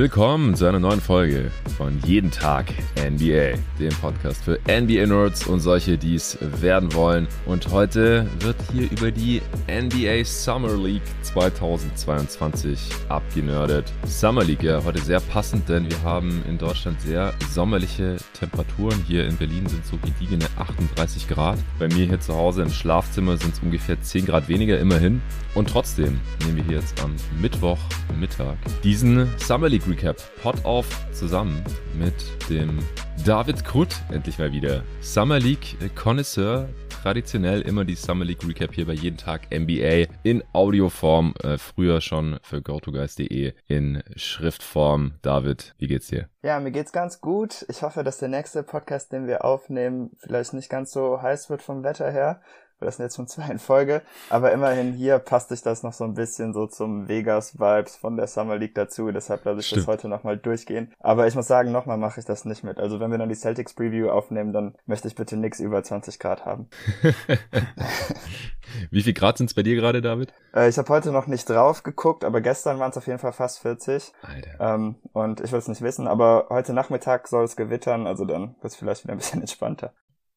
Willkommen zu einer neuen Folge von Jeden Tag NBA, dem Podcast für NBA-Nerds und solche, die es werden wollen. Und heute wird hier über die NBA Summer League 2022 abgenördet. Summer League, ja, heute sehr passend, denn wir haben in Deutschland sehr sommerliche Temperaturen. Hier in Berlin sind so gediegene 38 Grad. Bei mir hier zu Hause im Schlafzimmer sind es ungefähr 10 Grad weniger, immerhin. Und trotzdem nehmen wir hier jetzt am Mittwochmittag diesen Summer League Recap Pot auf zusammen mit dem David Krutt endlich mal wieder. Summer League Connoisseur. Traditionell immer die Summer League Recap hier bei jeden Tag NBA in Audioform. Äh, früher schon für GoToGuys.de in Schriftform. David, wie geht's dir? Ja, mir geht's ganz gut. Ich hoffe, dass der nächste Podcast, den wir aufnehmen, vielleicht nicht ganz so heiß wird vom Wetter her das sind jetzt schon zwei in Folge, aber immerhin hier passt sich das noch so ein bisschen so zum Vegas-Vibes von der Summer League dazu, deshalb lasse ich Stimmt. das heute nochmal durchgehen. Aber ich muss sagen, nochmal mache ich das nicht mit. Also wenn wir dann die Celtics Preview aufnehmen, dann möchte ich bitte nix über 20 Grad haben. Wie viel Grad sind es bei dir gerade, David? Äh, ich habe heute noch nicht drauf geguckt, aber gestern waren es auf jeden Fall fast 40. Alter. Ähm, und ich will es nicht wissen, aber heute Nachmittag soll es gewittern, also dann wird es vielleicht wieder ein bisschen entspannter.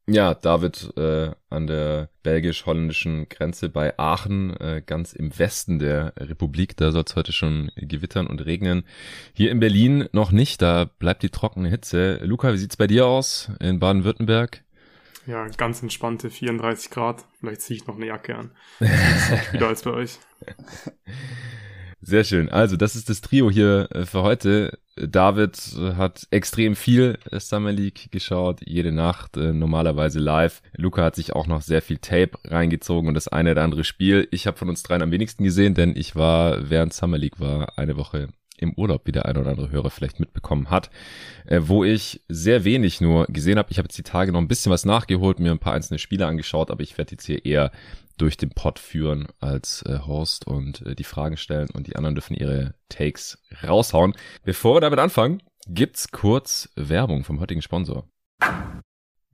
Ja, David äh, an der belgisch-holländischen Grenze bei Aachen, äh, ganz im Westen der Republik. Da soll es heute schon gewittern und regnen. Hier in Berlin noch nicht, da bleibt die trockene Hitze. Luca, wie sieht's bei dir aus in Baden-Württemberg? Ja, ganz entspannte 34 Grad. Vielleicht ziehe ich noch eine Jacke an. Wieder als bei euch. Sehr schön. Also, das ist das Trio hier äh, für heute. David hat extrem viel Summer League geschaut, jede Nacht, äh, normalerweise live. Luca hat sich auch noch sehr viel Tape reingezogen und das eine oder andere Spiel. Ich habe von uns dreien am wenigsten gesehen, denn ich war, während Summer League war, eine Woche im Urlaub, wie der ein oder andere Hörer vielleicht mitbekommen hat, äh, wo ich sehr wenig nur gesehen habe. Ich habe jetzt die Tage noch ein bisschen was nachgeholt, mir ein paar einzelne Spiele angeschaut, aber ich werde jetzt hier eher durch den Pod führen als äh, Host und äh, die Fragen stellen und die anderen dürfen ihre Takes raushauen. Bevor wir damit anfangen, gibt's kurz Werbung vom heutigen Sponsor.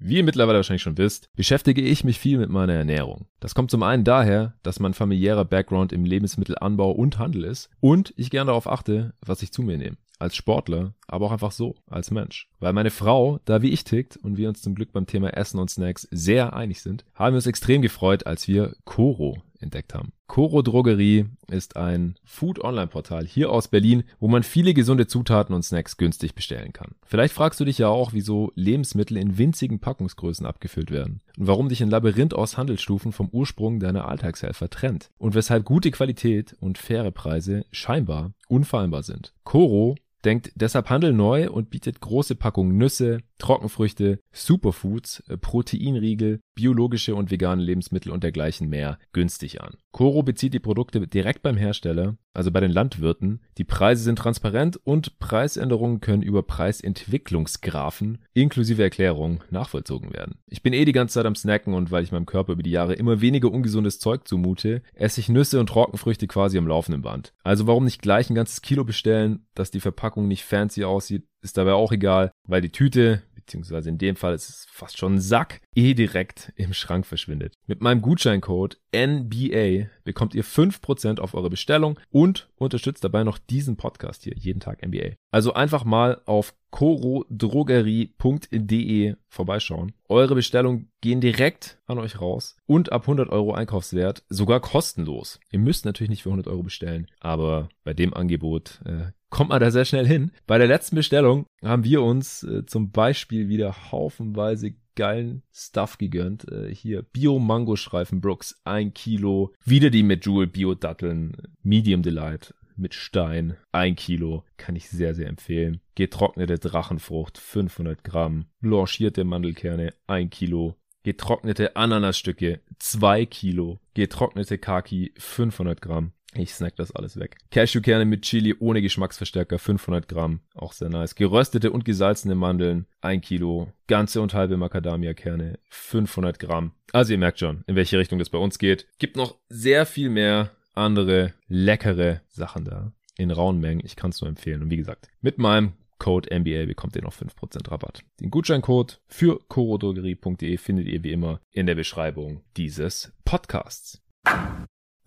Wie ihr mittlerweile wahrscheinlich schon wisst, beschäftige ich mich viel mit meiner Ernährung. Das kommt zum einen daher, dass mein familiärer Background im Lebensmittelanbau und Handel ist und ich gern darauf achte, was ich zu mir nehme als Sportler, aber auch einfach so, als Mensch. Weil meine Frau, da wie ich tickt und wir uns zum Glück beim Thema Essen und Snacks sehr einig sind, haben wir uns extrem gefreut, als wir Koro entdeckt haben. Koro Drogerie ist ein Food-Online-Portal hier aus Berlin, wo man viele gesunde Zutaten und Snacks günstig bestellen kann. Vielleicht fragst du dich ja auch, wieso Lebensmittel in winzigen Packungsgrößen abgefüllt werden und warum dich ein Labyrinth aus Handelsstufen vom Ursprung deiner Alltagshelfer trennt und weshalb gute Qualität und faire Preise scheinbar unfehlbar sind. Koro Denkt deshalb Handel neu und bietet große Packungen Nüsse, Trockenfrüchte, Superfoods, äh, Proteinriegel, biologische und vegane Lebensmittel und dergleichen mehr günstig an. Coro bezieht die Produkte direkt beim Hersteller, also bei den Landwirten. Die Preise sind transparent und Preisänderungen können über Preisentwicklungsgrafen inklusive Erklärung nachvollzogen werden. Ich bin eh die ganze Zeit am Snacken und weil ich meinem Körper über die Jahre immer weniger ungesundes Zeug zumute, esse ich Nüsse und Trockenfrüchte quasi am laufenden Band. Also warum nicht gleich ein ganzes Kilo bestellen, dass die Verpackung nicht fancy aussieht, ist dabei auch egal, weil die Tüte beziehungsweise in dem Fall ist es fast schon ein Sack, eh direkt im Schrank verschwindet. Mit meinem Gutscheincode NBA bekommt ihr 5% auf eure Bestellung und unterstützt dabei noch diesen Podcast hier, jeden Tag NBA. Also einfach mal auf corodrogerie.de vorbeischauen. Eure Bestellungen gehen direkt an euch raus und ab 100 Euro Einkaufswert sogar kostenlos. Ihr müsst natürlich nicht für 100 Euro bestellen, aber bei dem Angebot äh, kommt man da sehr schnell hin. Bei der letzten Bestellung haben wir uns äh, zum Beispiel wieder haufenweise geilen Stuff gegönnt. Äh, hier Bio-Mango-Streifen Brooks, ein Kilo. Wieder die Medjool Bio-Datteln, Medium Delight mit Stein, ein Kilo. Kann ich sehr, sehr empfehlen. Getrocknete Drachenfrucht, 500 Gramm. Blanchierte Mandelkerne, ein Kilo. Getrocknete Ananasstücke, zwei Kilo. Getrocknete Kaki, 500 Gramm. Ich snack das alles weg. Cashewkerne mit Chili ohne Geschmacksverstärker, 500 Gramm. Auch sehr nice. Geröstete und gesalzene Mandeln, 1 Kilo. Ganze und halbe Macadamia-Kerne, 500 Gramm. Also ihr merkt schon, in welche Richtung das bei uns geht. Gibt noch sehr viel mehr andere leckere Sachen da. In rauen Mengen. Ich kann es nur empfehlen. Und wie gesagt, mit meinem Code NBA bekommt ihr noch 5% Rabatt. Den Gutscheincode für corodrogerie.de findet ihr wie immer in der Beschreibung dieses Podcasts.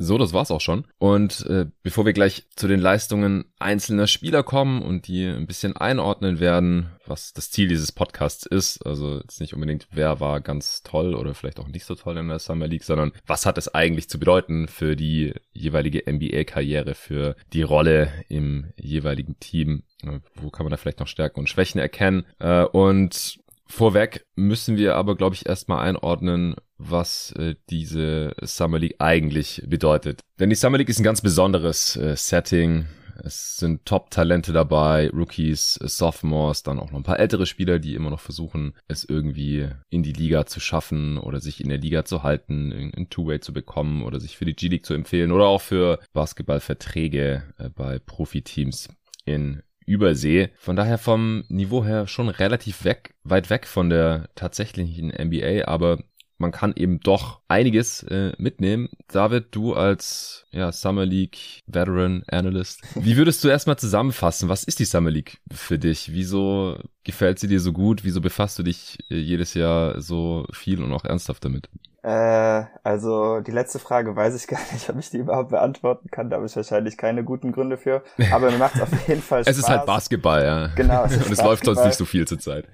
So, das war's auch schon. Und äh, bevor wir gleich zu den Leistungen einzelner Spieler kommen und die ein bisschen einordnen werden, was das Ziel dieses Podcasts ist, also jetzt nicht unbedingt, wer war ganz toll oder vielleicht auch nicht so toll in der Summer League, sondern was hat es eigentlich zu bedeuten für die jeweilige NBA-Karriere, für die Rolle im jeweiligen Team, wo kann man da vielleicht noch Stärken und Schwächen erkennen. Äh, und Vorweg müssen wir aber, glaube ich, erstmal einordnen, was äh, diese Summer League eigentlich bedeutet. Denn die Summer League ist ein ganz besonderes äh, Setting. Es sind Top-Talente dabei, Rookies, äh, Sophomores, dann auch noch ein paar ältere Spieler, die immer noch versuchen, es irgendwie in die Liga zu schaffen oder sich in der Liga zu halten, in Two-Way zu bekommen oder sich für die G-League zu empfehlen oder auch für Basketballverträge äh, bei Profiteams in Übersee. Von daher vom Niveau her schon relativ weg, weit weg von der tatsächlichen NBA, aber man kann eben doch einiges äh, mitnehmen. David, du als ja, Summer League Veteran Analyst, wie würdest du erstmal zusammenfassen? Was ist die Summer League für dich? Wieso gefällt sie dir so gut? Wieso befasst du dich äh, jedes Jahr so viel und auch ernsthaft damit? Äh, also die letzte Frage weiß ich gar nicht, ob ich die überhaupt beantworten kann. Da habe ich wahrscheinlich keine guten Gründe für. Aber mir macht es auf jeden Fall Spaß. Es ist halt Basketball, ja. Genau. Es Und es läuft sonst nicht so viel zur Zeit.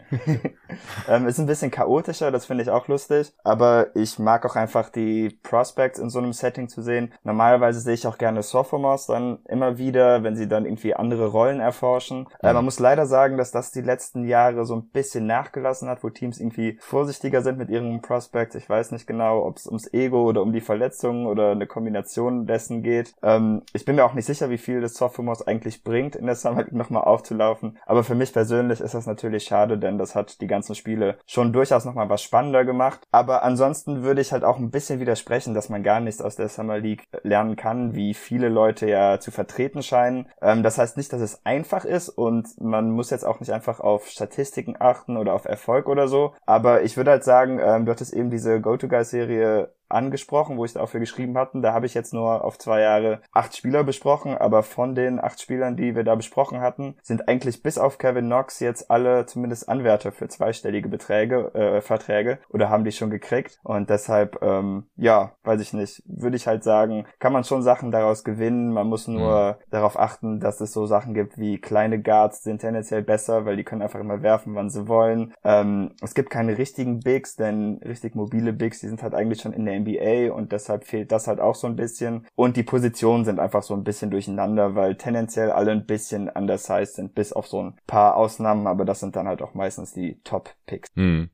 ähm, ist ein bisschen chaotischer, das finde ich auch lustig. Aber ich mag auch einfach die Prospects in so einem Setting zu sehen. Normalerweise sehe ich auch gerne Sophomores dann immer wieder, wenn sie dann irgendwie andere Rollen erforschen. Äh, man muss leider sagen, dass das die letzten Jahre so ein bisschen nachgelassen hat, wo Teams irgendwie vorsichtiger sind mit ihren Prospects. Ich weiß nicht genau genau, ob es ums Ego oder um die Verletzungen oder eine Kombination dessen geht. Ähm, ich bin mir auch nicht sicher, wie viel das Sophomores eigentlich bringt, in der Summer League nochmal aufzulaufen. Aber für mich persönlich ist das natürlich schade, denn das hat die ganzen Spiele schon durchaus nochmal was spannender gemacht. Aber ansonsten würde ich halt auch ein bisschen widersprechen, dass man gar nichts aus der Summer League lernen kann, wie viele Leute ja zu vertreten scheinen. Ähm, das heißt nicht, dass es einfach ist und man muss jetzt auch nicht einfach auf Statistiken achten oder auf Erfolg oder so. Aber ich würde halt sagen, ähm, du hattest eben diese Go-To-Guys Serie angesprochen, wo ich dafür geschrieben hatten. Da habe ich jetzt nur auf zwei Jahre acht Spieler besprochen, aber von den acht Spielern, die wir da besprochen hatten, sind eigentlich bis auf Kevin Knox jetzt alle zumindest Anwärter für zweistellige Beträge, äh, Verträge oder haben die schon gekriegt. Und deshalb, ähm, ja, weiß ich nicht, würde ich halt sagen, kann man schon Sachen daraus gewinnen. Man muss nur mhm. darauf achten, dass es so Sachen gibt wie kleine Guards sind tendenziell besser, weil die können einfach immer werfen, wann sie wollen. Ähm, es gibt keine richtigen Bigs, denn richtig mobile Bigs, die sind halt eigentlich schon in der NBA und deshalb fehlt das halt auch so ein bisschen. Und die Positionen sind einfach so ein bisschen durcheinander, weil tendenziell alle ein bisschen undersized sind, bis auf so ein paar Ausnahmen, aber das sind dann halt auch meistens die Top-Picks. Hm.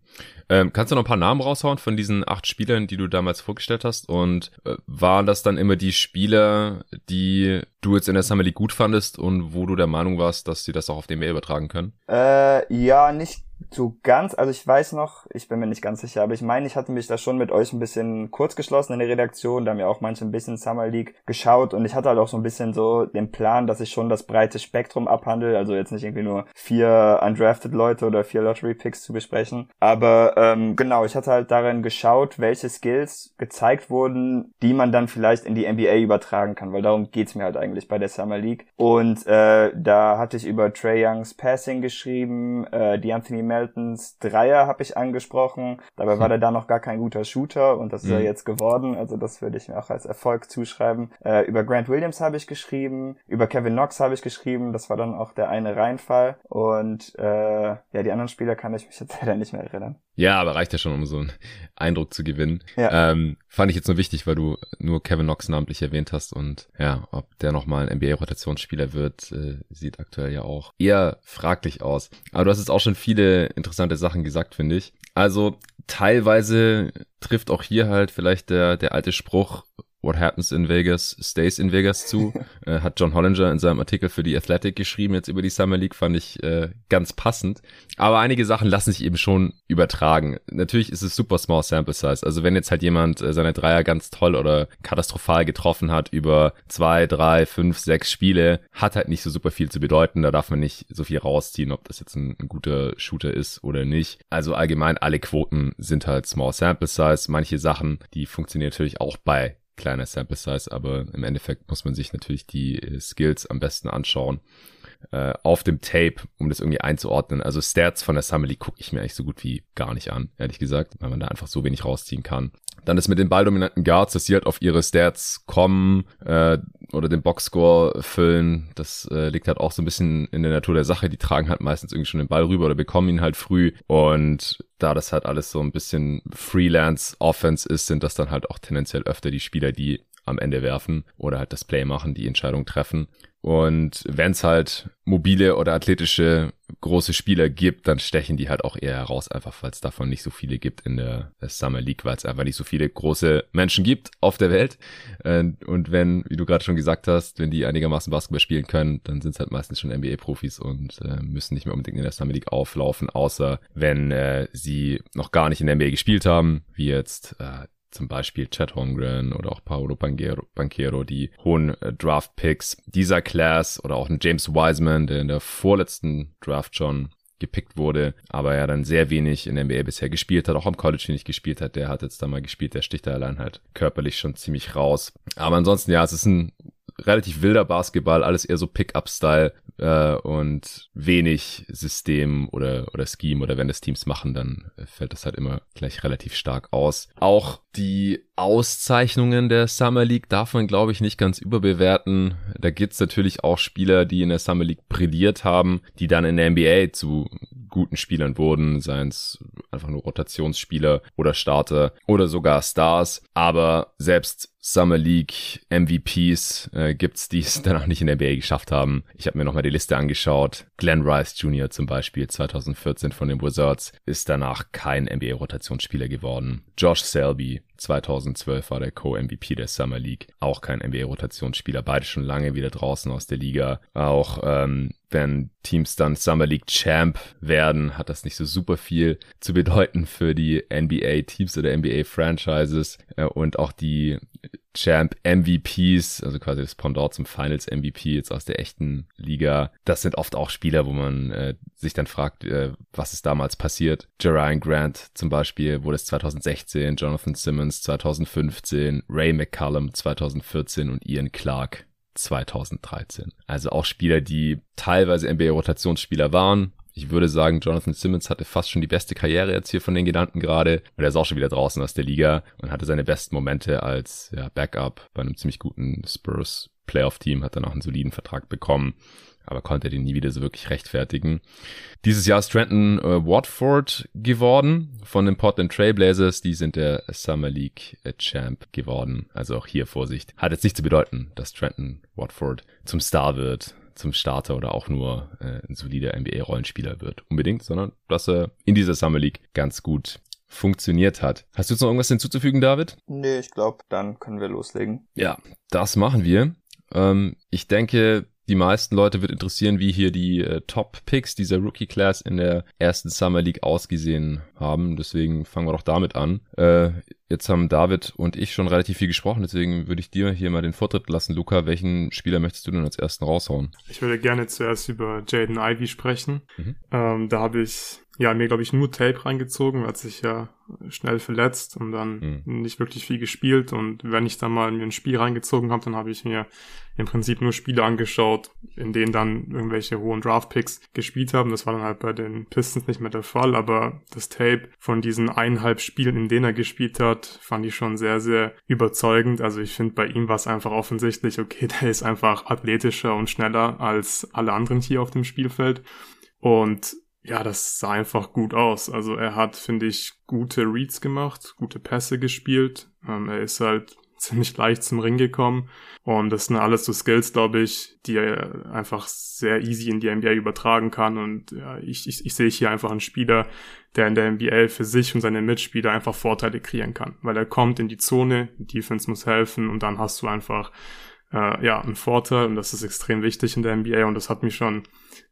Ähm, kannst du noch ein paar Namen raushauen von diesen acht Spielern, die du damals vorgestellt hast? Und äh, waren das dann immer die Spieler, die du jetzt in der Summer League gut fandest und wo du der Meinung warst, dass sie das auch auf Mail übertragen können? Äh, ja, nicht so ganz, also ich weiß noch, ich bin mir nicht ganz sicher, aber ich meine, ich hatte mich da schon mit euch ein bisschen kurz geschlossen in der Redaktion, da haben ja auch manche ein bisschen Summer League geschaut und ich hatte halt auch so ein bisschen so den Plan, dass ich schon das breite Spektrum abhandle, also jetzt nicht irgendwie nur vier undrafted Leute oder vier Lottery Picks zu besprechen, aber ähm, genau, ich hatte halt darin geschaut, welche Skills gezeigt wurden, die man dann vielleicht in die NBA übertragen kann, weil darum geht's mir halt eigentlich bei der Summer League und äh, da hatte ich über Trey Youngs Passing geschrieben, äh, die Anthony Meltons Dreier habe ich angesprochen. Dabei war der da noch gar kein guter Shooter und das ist mhm. er jetzt geworden. Also das würde ich mir auch als Erfolg zuschreiben. Äh, über Grant Williams habe ich geschrieben, über Kevin Knox habe ich geschrieben. Das war dann auch der eine Reinfall. Und äh, ja, die anderen Spieler kann ich mich jetzt leider nicht mehr erinnern. Ja, aber reicht ja schon, um so einen Eindruck zu gewinnen. Ja. Ähm, fand ich jetzt nur wichtig, weil du nur Kevin Knox namentlich erwähnt hast und ja, ob der nochmal ein NBA-Rotationsspieler wird, äh, sieht aktuell ja auch eher fraglich aus. Aber du hast jetzt auch schon viele interessante Sachen gesagt, finde ich. Also teilweise trifft auch hier halt vielleicht der, der alte Spruch, What Happens in Vegas Stays in Vegas zu. äh, hat John Hollinger in seinem Artikel für die Athletic geschrieben, jetzt über die Summer League, fand ich äh, ganz passend. Aber einige Sachen lassen sich eben schon übertragen. Natürlich ist es super small sample size. Also wenn jetzt halt jemand äh, seine Dreier ganz toll oder katastrophal getroffen hat über zwei, drei, fünf, sechs Spiele, hat halt nicht so super viel zu bedeuten. Da darf man nicht so viel rausziehen, ob das jetzt ein, ein guter Shooter ist oder nicht. Also allgemein alle Quoten sind halt small sample size. Manche Sachen, die funktionieren natürlich auch bei kleiner Sample Size, aber im Endeffekt muss man sich natürlich die äh, Skills am besten anschauen. Äh, auf dem Tape, um das irgendwie einzuordnen. Also Stats von der Summer League gucke ich mir eigentlich so gut wie gar nicht an, ehrlich gesagt, weil man da einfach so wenig rausziehen kann. Dann ist mit den balldominanten Guards, dass sie halt auf ihre Stats kommen äh, oder den Boxscore füllen. Das äh, liegt halt auch so ein bisschen in der Natur der Sache. Die tragen halt meistens irgendwie schon den Ball rüber oder bekommen ihn halt früh. Und da das halt alles so ein bisschen Freelance-Offense ist, sind das dann halt auch tendenziell öfter die Spieler, die am Ende werfen oder halt das Play machen, die Entscheidung treffen. Und wenn es halt mobile oder athletische große Spieler gibt, dann stechen die halt auch eher heraus, einfach weil es davon nicht so viele gibt in der, Summer League, weil es einfach nicht so viele große Menschen gibt auf der Welt. Und wenn, wie du gerade schon gesagt hast, wenn die einigermaßen Basketball spielen können, dann sind es halt meistens schon NBA-Profis und äh, müssen nicht mehr unbedingt in der Summer League auflaufen, außer wenn äh, sie noch gar nicht in der NBA gespielt haben, wie jetzt äh, zum Beispiel Chad Holmgren oder auch Paolo Banquero, die hohen äh, Draft-Picks dieser Class oder auch ein James Wiseman, der in der vorletzten Draft schon gepickt wurde, aber er dann sehr wenig in der NBA bisher gespielt hat, auch am College wenig gespielt hat, der hat jetzt da mal gespielt, der sticht da allein halt körperlich schon ziemlich raus. Aber ansonsten, ja, es ist ein relativ wilder Basketball, alles eher so Pick-up-Style äh, und wenig System oder, oder Scheme oder wenn das Teams machen, dann fällt das halt immer gleich relativ stark aus. Auch die Auszeichnungen der Summer League darf man, glaube ich, nicht ganz überbewerten. Da gibt's natürlich auch Spieler, die in der Summer League brilliert haben, die dann in der NBA zu guten Spielern wurden, seien es einfach nur Rotationsspieler oder Starter oder sogar Stars. Aber selbst Summer League MVPs äh, gibt's, die es dann auch nicht in der NBA geschafft haben. Ich habe mir nochmal die Liste angeschaut. Glenn Rice Jr. zum Beispiel 2014 von den Wizards ist danach kein NBA-Rotationsspieler geworden. Josh Selby 2012 war der Co-MVP der Summer League. Auch kein NBA-Rotationsspieler. Beide schon lange wieder draußen aus der Liga. Auch ähm, wenn Teams dann Summer League Champ werden, hat das nicht so super viel zu bedeuten für die NBA-Teams oder NBA-Franchises. Äh, und auch die Champ MVPs, also quasi das Pendant zum Finals MVP jetzt aus der echten Liga. Das sind oft auch Spieler, wo man äh, sich dann fragt, äh, was ist damals passiert. Jerian Grant zum Beispiel wurde es 2016, Jonathan Simmons 2015, Ray McCallum 2014 und Ian Clark 2013. Also auch Spieler, die teilweise NBA-Rotationsspieler waren, ich würde sagen, Jonathan Simmons hatte fast schon die beste Karriere jetzt hier von den Gedanken gerade. Und er ist auch schon wieder draußen aus der Liga und hatte seine besten Momente als ja, Backup bei einem ziemlich guten Spurs Playoff-Team, hat dann auch einen soliden Vertrag bekommen aber konnte den nie wieder so wirklich rechtfertigen. Dieses Jahr ist Trenton äh, Watford geworden von den Portland Trailblazers. Die sind der Summer League äh, Champ geworden. Also auch hier Vorsicht. Hat jetzt nicht zu bedeuten, dass Trenton Watford zum Star wird zum Starter oder auch nur äh, ein solider NBA-Rollenspieler wird. Unbedingt, sondern dass er in dieser Summer League ganz gut funktioniert hat. Hast du jetzt noch irgendwas hinzuzufügen, David? Nee, ich glaube, dann können wir loslegen. Ja, das machen wir. Ähm, ich denke, die meisten Leute wird interessieren, wie hier die äh, Top-Picks dieser Rookie-Class in der ersten Summer League ausgesehen haben. Deswegen fangen wir doch damit an. Äh, jetzt haben David und ich schon relativ viel gesprochen, deswegen würde ich dir hier mal den Vortritt lassen. Luca, welchen Spieler möchtest du denn als ersten raushauen? Ich würde gerne zuerst über Jaden Ivy sprechen. Mhm. Ähm, da habe ich ja, mir glaube ich nur Tape reingezogen, hat sich ja schnell verletzt und dann mhm. nicht wirklich viel gespielt und wenn ich dann mal mir ein Spiel reingezogen habe, dann habe ich mir im Prinzip nur Spiele angeschaut, in denen dann irgendwelche hohen Draftpicks gespielt haben. Das war dann halt bei den Pistons nicht mehr der Fall, aber das Tape von diesen eineinhalb Spielen, in denen er gespielt hat, fand ich schon sehr, sehr überzeugend. Also ich finde, bei ihm war es einfach offensichtlich, okay, der ist einfach athletischer und schneller als alle anderen hier auf dem Spielfeld. Und ja, das sah einfach gut aus. Also er hat, finde ich, gute Reads gemacht, gute Pässe gespielt. Ähm, er ist halt ziemlich leicht zum Ring gekommen. Und das sind alles so Skills, glaube ich, die er einfach sehr easy in die NBA übertragen kann. Und ja, ich, ich, ich sehe hier einfach einen Spieler, der in der NBA für sich und seine Mitspieler einfach Vorteile kreieren kann. Weil er kommt in die Zone, die Defense muss helfen und dann hast du einfach äh, ja einen Vorteil und das ist extrem wichtig in der NBA und das hat mich schon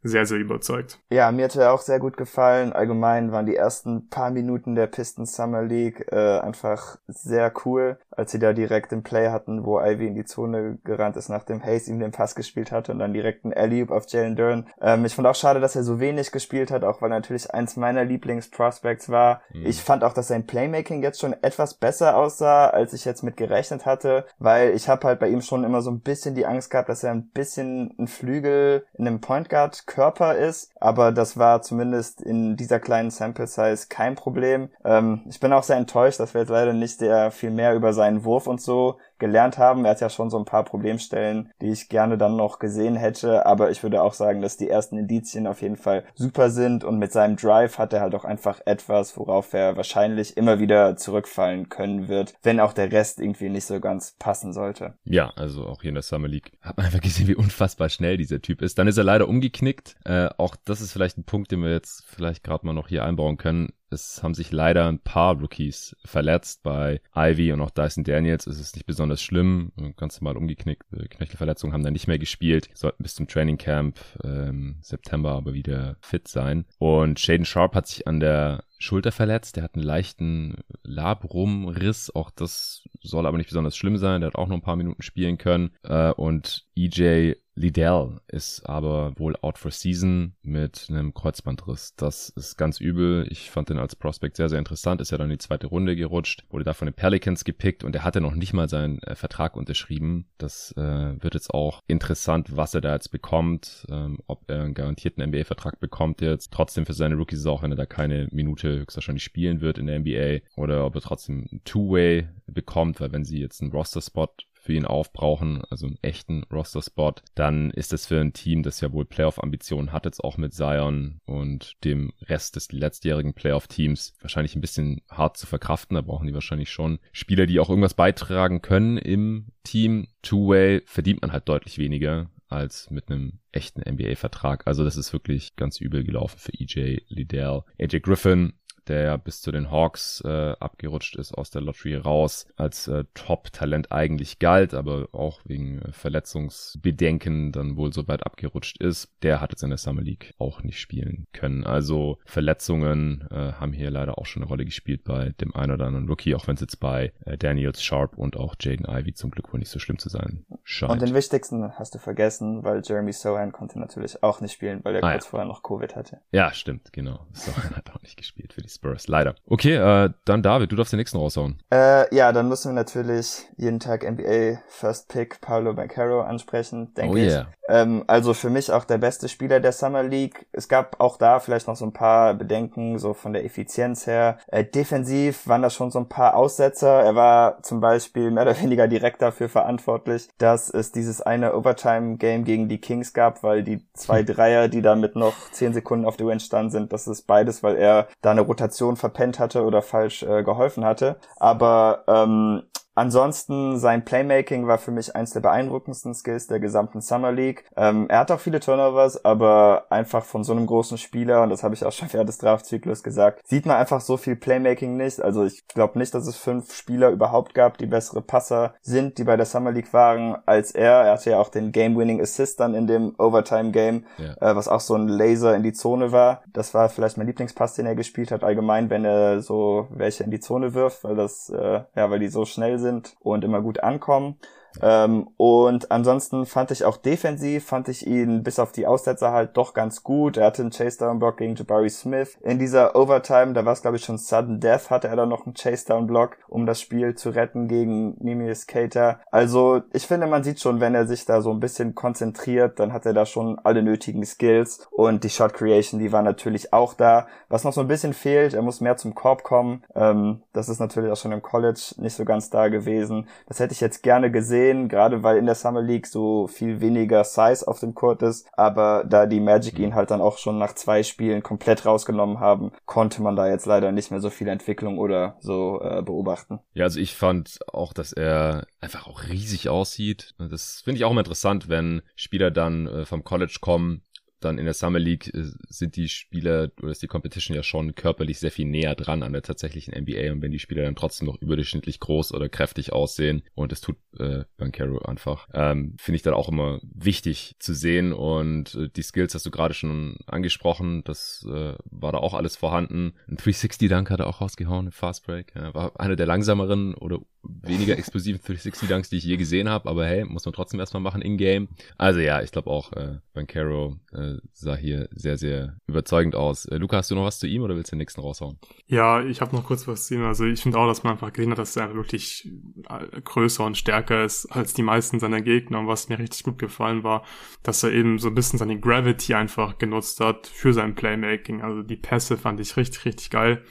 sehr, sehr überzeugt. Ja, mir hat er auch sehr gut gefallen. Allgemein waren die ersten paar Minuten der Pistons Summer League äh, einfach sehr cool, als sie da direkt im Play hatten, wo Ivy in die Zone gerannt ist, nachdem Hayes ihm den Pass gespielt hatte und dann direkt ein alley auf Jalen Dern. Ähm, ich fand auch schade, dass er so wenig gespielt hat, auch weil natürlich eins meiner Lieblingsprospects war. Mhm. Ich fand auch, dass sein Playmaking jetzt schon etwas besser aussah, als ich jetzt mit gerechnet hatte, weil ich habe halt bei ihm schon immer so ein bisschen die Angst gehabt, dass er ein bisschen ein Flügel in einem Point Guard Körper ist, aber das war zumindest in dieser kleinen Sample Size kein Problem. Ähm, ich bin auch sehr enttäuscht, dass wir jetzt leider nicht sehr viel mehr über seinen Wurf und so gelernt haben. Er hat ja schon so ein paar Problemstellen, die ich gerne dann noch gesehen hätte, aber ich würde auch sagen, dass die ersten Indizien auf jeden Fall super sind und mit seinem Drive hat er halt auch einfach etwas, worauf er wahrscheinlich immer wieder zurückfallen können wird, wenn auch der Rest irgendwie nicht so ganz passen sollte. Ja, also auch hier in der Summer League hat man einfach gesehen, wie unfassbar schnell dieser Typ ist. Dann ist er leider umgeknickt. Äh, auch das ist vielleicht ein Punkt, den wir jetzt vielleicht gerade mal noch hier einbauen können es haben sich leider ein paar Rookies verletzt. Bei Ivy und auch Dyson Daniels ist nicht besonders schlimm. Ganz normal umgeknickt. Knöchelverletzungen haben dann nicht mehr gespielt. Sollten bis zum Training Camp ähm, September aber wieder fit sein. Und Shaden Sharp hat sich an der Schulter verletzt. Der hat einen leichten Labrumriss. Auch das soll aber nicht besonders schlimm sein. Der hat auch noch ein paar Minuten spielen können. Äh, und EJ Liddell ist aber wohl out for season mit einem Kreuzbandriss. Das ist ganz übel. Ich fand den als Prospect sehr, sehr interessant. Ist ja dann in die zweite Runde gerutscht, wurde da von den Pelicans gepickt und er hatte noch nicht mal seinen äh, Vertrag unterschrieben. Das äh, wird jetzt auch interessant, was er da jetzt bekommt, ähm, ob er einen garantierten NBA-Vertrag bekommt jetzt. Trotzdem für seine Rookies auch, wenn er da keine Minute höchstwahrscheinlich spielen wird in der NBA oder ob er trotzdem ein Two-Way bekommt, weil wenn sie jetzt einen Roster-Spot für ihn aufbrauchen, also einen echten Roster-Spot, dann ist das für ein Team, das ja wohl Playoff-Ambitionen hat, jetzt auch mit Zion und dem Rest des letztjährigen Playoff-Teams wahrscheinlich ein bisschen hart zu verkraften. Da brauchen die wahrscheinlich schon Spieler, die auch irgendwas beitragen können im Team. Two-Way verdient man halt deutlich weniger als mit einem echten NBA-Vertrag. Also das ist wirklich ganz übel gelaufen für EJ Liddell. AJ Griffin der ja bis zu den Hawks äh, abgerutscht ist, aus der Lottery raus, als äh, Top-Talent eigentlich galt, aber auch wegen äh, Verletzungsbedenken dann wohl so weit abgerutscht ist. Der hat jetzt in der Summer League auch nicht spielen können. Also Verletzungen äh, haben hier leider auch schon eine Rolle gespielt bei dem einen oder anderen Rookie, auch wenn es jetzt bei äh, Daniels Sharp und auch Jaden Ivy zum Glück wohl nicht so schlimm zu sein scheint. Und den wichtigsten hast du vergessen, weil Jeremy Sohan konnte natürlich auch nicht spielen, weil er ah, kurz ja. vorher noch Covid hatte. Ja, stimmt, genau. Sohan hat auch nicht gespielt für die Spurs, leider. Okay, äh, dann David, du darfst den nächsten raushauen. Äh, ja, dann müssen wir natürlich jeden Tag NBA First Pick Paulo Bancaro ansprechen, denke oh, yeah. ich. Ähm, also für mich auch der beste Spieler der Summer League. Es gab auch da vielleicht noch so ein paar Bedenken, so von der Effizienz her. Äh, defensiv waren da schon so ein paar Aussetzer. Er war zum Beispiel mehr oder weniger direkt dafür verantwortlich, dass es dieses eine Overtime-Game gegen die Kings gab, weil die zwei. Dreier, die da mit noch zehn Sekunden auf der Uhr entstanden sind, das ist beides, weil er da eine Rotation verpennt hatte oder falsch äh, geholfen hatte. Aber ähm, Ansonsten sein Playmaking war für mich eins der beeindruckendsten Skills der gesamten Summer League. Ähm, er hat auch viele Turnovers, aber einfach von so einem großen Spieler, und das habe ich auch schon während des Draftzyklus gesagt, sieht man einfach so viel Playmaking nicht. Also ich glaube nicht, dass es fünf Spieler überhaupt gab, die bessere Passer sind, die bei der Summer League waren, als er. Er hatte ja auch den Game-Winning Assist dann in dem Overtime-Game, ja. äh, was auch so ein Laser in die Zone war. Das war vielleicht mein Lieblingspass, den er gespielt hat, allgemein, wenn er so welche in die Zone wirft, weil das, äh, ja, weil die so schnell sind und immer gut ankommen. Ähm, und ansonsten fand ich auch defensiv, fand ich ihn bis auf die Aussetzer halt doch ganz gut. Er hatte einen Chase-Down-Block gegen Jabari Smith. In dieser Overtime, da war es glaube ich schon Sudden Death, hatte er dann noch einen Chase-Down-Block, um das Spiel zu retten gegen Mimi Skater. Also ich finde, man sieht schon, wenn er sich da so ein bisschen konzentriert, dann hat er da schon alle nötigen Skills. Und die Shot Creation, die war natürlich auch da. Was noch so ein bisschen fehlt, er muss mehr zum Korb kommen. Ähm, das ist natürlich auch schon im College nicht so ganz da gewesen. Das hätte ich jetzt gerne gesehen sehen, gerade weil in der Summer League so viel weniger Size auf dem Court ist. Aber da die Magic ihn halt dann auch schon nach zwei Spielen komplett rausgenommen haben, konnte man da jetzt leider nicht mehr so viel Entwicklung oder so äh, beobachten. Ja, also ich fand auch, dass er einfach auch riesig aussieht. Das finde ich auch immer interessant, wenn Spieler dann äh, vom College kommen dann in der Summer League äh, sind die Spieler oder ist die Competition ja schon körperlich sehr viel näher dran an der tatsächlichen NBA und wenn die Spieler dann trotzdem noch überdurchschnittlich groß oder kräftig aussehen und das tut äh, Bankero einfach, ähm, finde ich dann auch immer wichtig zu sehen und äh, die Skills hast du gerade schon angesprochen, das äh, war da auch alles vorhanden. Ein 360-Dunk hat er auch rausgehauen, ein Fast Break, ja, war einer der langsameren oder weniger explosiven 360-Dunks, die ich je gesehen habe, aber hey, muss man trotzdem erstmal machen in-game. Also ja, ich glaube auch, äh, Bankero äh, sah hier sehr, sehr überzeugend aus. Äh, Luca, hast du noch was zu ihm oder willst du den nächsten raushauen? Ja, ich habe noch kurz was zu ihm. Also ich finde auch, dass man einfach gesehen hat, dass er wirklich äh, größer und stärker ist als die meisten seiner Gegner. Und was mir richtig gut gefallen war, dass er eben so ein bisschen seine Gravity einfach genutzt hat für sein Playmaking. Also die Pässe fand ich richtig, richtig geil.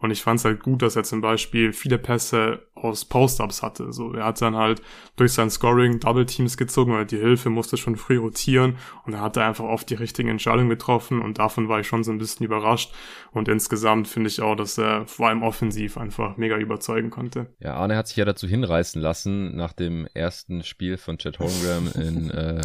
Und ich fand es halt gut, dass er zum Beispiel viele Pässe aus Post-Ups hatte. So, er hat dann halt durch sein Scoring Double Teams gezogen, weil die Hilfe musste schon früh rotieren und er hatte einfach oft die richtigen Entscheidungen getroffen und davon war ich schon so ein bisschen überrascht. Und insgesamt finde ich auch, dass er vor allem offensiv einfach mega überzeugen konnte. Ja, Arne hat sich ja dazu hinreißen lassen, nach dem ersten Spiel von Chad Holmgren in äh,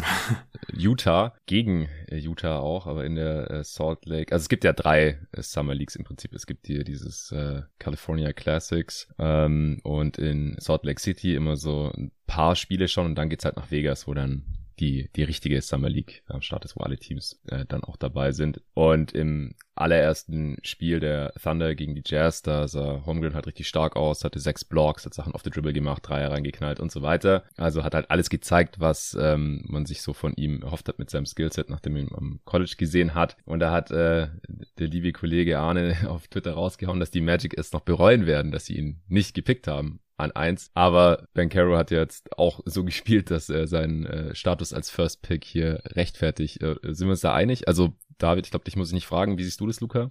Utah, gegen äh, Utah auch, aber in der äh, Salt Lake. Also es gibt ja drei äh, Summer Leagues im Prinzip. Es gibt hier dieses äh, California Classics ähm, und in Salt Lake City immer so ein paar Spiele schon und dann geht's halt nach Vegas, wo dann die, die richtige Summer League am Start ist, wo alle Teams äh, dann auch dabei sind. Und im allerersten Spiel der Thunder gegen die Jazz, da sah Holmgren halt richtig stark aus, hatte sechs Blocks, hat Sachen auf the Dribble gemacht, Dreier reingeknallt und so weiter. Also hat halt alles gezeigt, was ähm, man sich so von ihm erhofft hat mit seinem Skillset, nachdem er ihn am College gesehen hat. Und da hat äh, der liebe Kollege Arne auf Twitter rausgehauen, dass die Magic es noch bereuen werden, dass sie ihn nicht gepickt haben an eins. Aber Ben Caro hat jetzt auch so gespielt, dass er seinen äh, Status als First Pick hier rechtfertigt. Äh, sind wir uns da einig? Also David, ich glaube, dich muss ich nicht fragen. Wie siehst du das, Luca?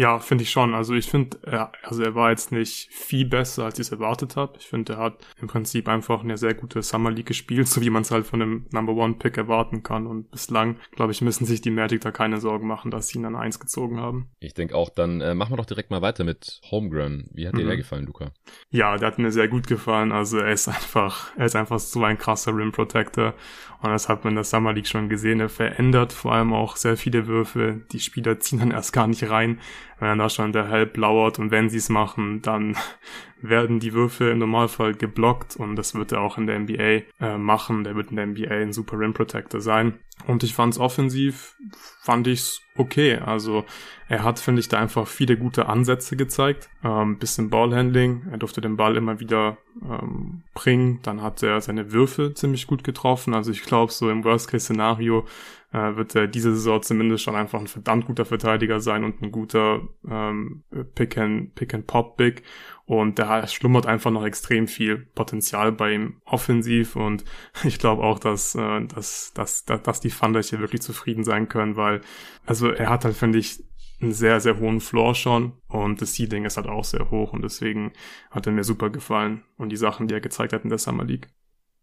Ja, finde ich schon. Also ich finde, er, also er war jetzt nicht viel besser, als ich es erwartet habe. Ich finde, er hat im Prinzip einfach eine sehr gute Summer League gespielt, so wie man es halt von einem Number One Pick erwarten kann. Und bislang, glaube ich, müssen sich die Magic da keine Sorgen machen, dass sie ihn an eins gezogen haben. Ich denke auch, dann äh, machen wir doch direkt mal weiter mit Homegrown. Wie hat dir mhm. der gefallen, Luca? Ja, der hat mir sehr gut gefallen. Also er ist einfach, er ist einfach so ein krasser Rim Protector. Und das hat man in der Summer League schon gesehen. Er verändert vor allem auch sehr viele Würfe. Die Spieler ziehen dann erst gar nicht rein, wenn da schon der Help lauert. Und wenn sie es machen, dann werden die Würfe im Normalfall geblockt. Und das wird er auch in der NBA äh, machen. Der wird in der NBA ein super Rim Protector sein. Und ich fand's offensiv, fand ich's okay. Also er hat, finde ich, da einfach viele gute Ansätze gezeigt. Ähm, bisschen Ballhandling. Er durfte den Ball immer wieder ähm, bringen. Dann hat er seine Würfe ziemlich gut getroffen. Also ich glaube, so im Worst-Case-Szenario äh, wird er diese Saison zumindest schon einfach ein verdammt guter Verteidiger sein und ein guter ähm, Pick-and-Pop-Big. Pick and Pop Big. Und da schlummert einfach noch extrem viel Potenzial bei ihm offensiv. Und ich glaube auch, dass, äh, dass, dass, dass die Thunder hier wirklich zufrieden sein können, weil, also er hat halt, finde ich, einen sehr, sehr hohen Floor schon und das Seeding ist halt auch sehr hoch und deswegen hat er mir super gefallen und die Sachen, die er gezeigt hat in der Summer League.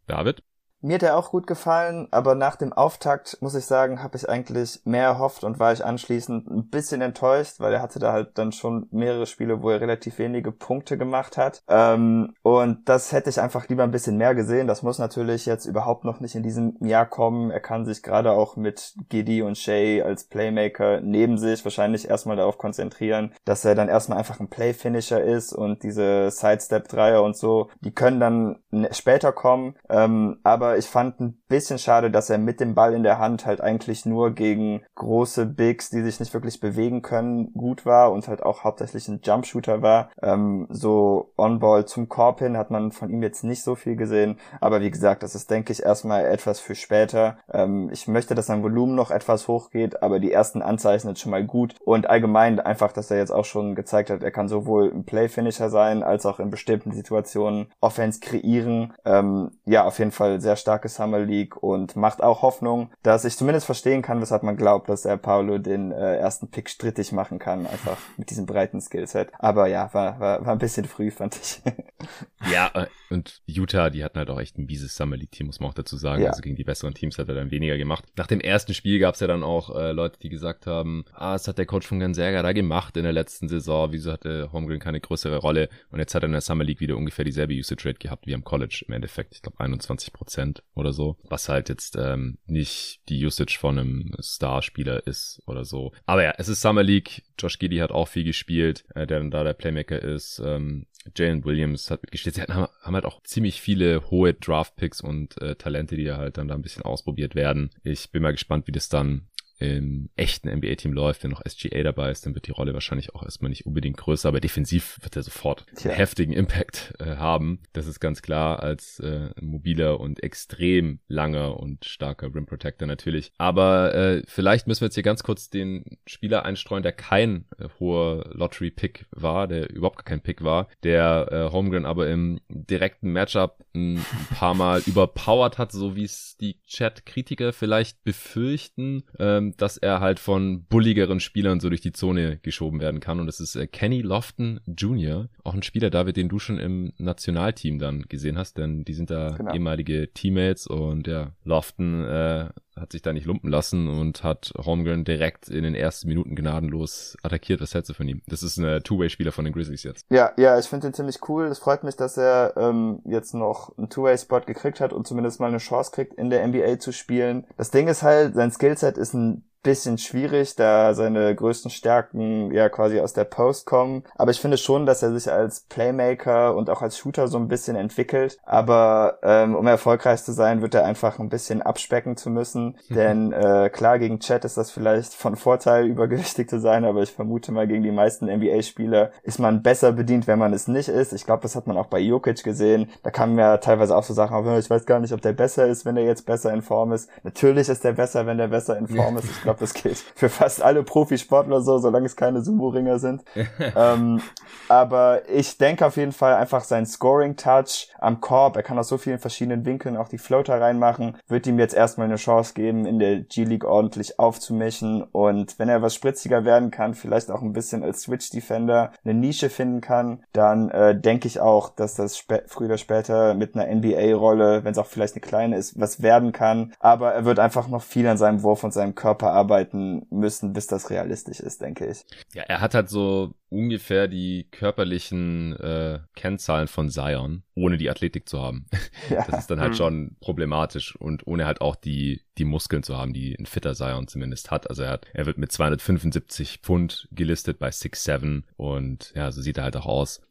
David? Mir hat er auch gut gefallen, aber nach dem Auftakt, muss ich sagen, habe ich eigentlich mehr erhofft und war ich anschließend ein bisschen enttäuscht, weil er hatte da halt dann schon mehrere Spiele, wo er relativ wenige Punkte gemacht hat. Ähm, und das hätte ich einfach lieber ein bisschen mehr gesehen. Das muss natürlich jetzt überhaupt noch nicht in diesem Jahr kommen. Er kann sich gerade auch mit Giddy und Shay als Playmaker neben sich wahrscheinlich erstmal darauf konzentrieren, dass er dann erstmal einfach ein Playfinisher ist und diese Sidestep-Dreier und so, die können dann später kommen. Ähm, aber aber ich fand ein bisschen schade, dass er mit dem Ball in der Hand halt eigentlich nur gegen große Bigs, die sich nicht wirklich bewegen können, gut war und halt auch hauptsächlich ein Jumpshooter war. Ähm, so On-Ball zum Korb hin hat man von ihm jetzt nicht so viel gesehen, aber wie gesagt, das ist, denke ich, erstmal etwas für später. Ähm, ich möchte, dass sein Volumen noch etwas hochgeht, aber die ersten Anzeichen sind schon mal gut und allgemein einfach, dass er jetzt auch schon gezeigt hat, er kann sowohl ein Play-Finisher sein, als auch in bestimmten Situationen Offense kreieren. Ähm, ja, auf jeden Fall sehr starke Summer League und macht auch Hoffnung, dass ich zumindest verstehen kann, weshalb man glaubt, dass er Paolo den äh, ersten Pick strittig machen kann, einfach mit diesem breiten Skillset. Aber ja, war, war, war ein bisschen früh, fand ich. ja, äh, und Utah, die hatten halt auch echt ein mieses Summer League Team, muss man auch dazu sagen. Ja. Also gegen die besseren Teams hat er dann weniger gemacht. Nach dem ersten Spiel gab es ja dann auch äh, Leute, die gesagt haben, ah, es hat der Coach von Gonzaga da gemacht in der letzten Saison, wieso hatte Holmgren keine größere Rolle? Und jetzt hat er in der Summer League wieder ungefähr dieselbe Usage Rate gehabt wie am College im Endeffekt. Ich glaube 21 Prozent Prozent oder so, was halt jetzt ähm, nicht die Usage von einem Starspieler ist oder so. Aber ja, es ist Summer League. Josh Giddy hat auch viel gespielt, äh, der dann da der Playmaker ist. Ähm, Jalen Williams hat mitgespielt. Sie haben, haben halt auch ziemlich viele hohe Draft-Picks und äh, Talente, die halt dann da ein bisschen ausprobiert werden. Ich bin mal gespannt, wie das dann im echten NBA-Team läuft, wenn noch SGA dabei ist, dann wird die Rolle wahrscheinlich auch erstmal nicht unbedingt größer, aber defensiv wird er sofort Tja. einen heftigen Impact äh, haben. Das ist ganz klar als äh, mobiler und extrem langer und starker Rim Protector natürlich. Aber äh, vielleicht müssen wir jetzt hier ganz kurz den Spieler einstreuen, der kein äh, hoher Lottery-Pick war, der überhaupt kein Pick war, der äh, Holmgren aber im direkten Matchup ein, ein paar Mal überpowered hat, so wie es die Chat-Kritiker vielleicht befürchten. Ähm, dass er halt von bulligeren Spielern so durch die Zone geschoben werden kann. Und das ist äh, Kenny Lofton Jr., auch ein Spieler, David, den du schon im Nationalteam dann gesehen hast, denn die sind da genau. ehemalige Teammates und ja, Lofton äh, hat sich da nicht lumpen lassen und hat Holmgren direkt in den ersten Minuten gnadenlos attackiert. Was hältst du von ihm? Das ist ein Two-Way-Spieler von den Grizzlies jetzt. Ja, ja, ich finde ihn ziemlich cool. Es freut mich, dass er ähm, jetzt noch einen Two-Way-Spot gekriegt hat und zumindest mal eine Chance kriegt, in der NBA zu spielen. Das Ding ist halt, sein Skillset ist ein bisschen schwierig, da seine größten Stärken ja quasi aus der Post kommen. Aber ich finde schon, dass er sich als Playmaker und auch als Shooter so ein bisschen entwickelt. Aber ähm, um erfolgreich zu sein, wird er einfach ein bisschen abspecken zu müssen. Mhm. Denn äh, klar, gegen Chat ist das vielleicht von Vorteil, übergewichtig zu sein, aber ich vermute mal, gegen die meisten NBA-Spieler ist man besser bedient, wenn man es nicht ist. Ich glaube, das hat man auch bei Jokic gesehen. Da kamen ja teilweise auch so Sachen auf, ich weiß gar nicht, ob der besser ist, wenn er jetzt besser in Form ist. Natürlich ist der besser, wenn der besser in Form ist. Ich glaube, das gilt für fast alle Profisportler so, solange es keine Sumo-Ringer sind. ähm, aber ich denke auf jeden Fall einfach sein Scoring-Touch am Korb, er kann aus so vielen verschiedenen Winkeln auch die Floater reinmachen, wird ihm jetzt erstmal eine Chance geben, in der G-League ordentlich aufzumischen. Und wenn er was spritziger werden kann, vielleicht auch ein bisschen als Switch-Defender eine Nische finden kann, dann äh, denke ich auch, dass das früher oder später mit einer NBA-Rolle, wenn es auch vielleicht eine kleine ist, was werden kann, aber er wird einfach noch viel an seinem Wurf und seinem Körper arbeiten müssen, bis das realistisch ist, denke ich. Ja, er hat halt so ungefähr die körperlichen äh, Kennzahlen von Zion, ohne die Athletik zu haben. Ja. Das ist dann halt mhm. schon problematisch und ohne halt auch die die Muskeln zu haben, die ein fitter Zion zumindest hat. Also er hat, er wird mit 275 Pfund gelistet bei 6'7 und ja, so sieht er halt auch aus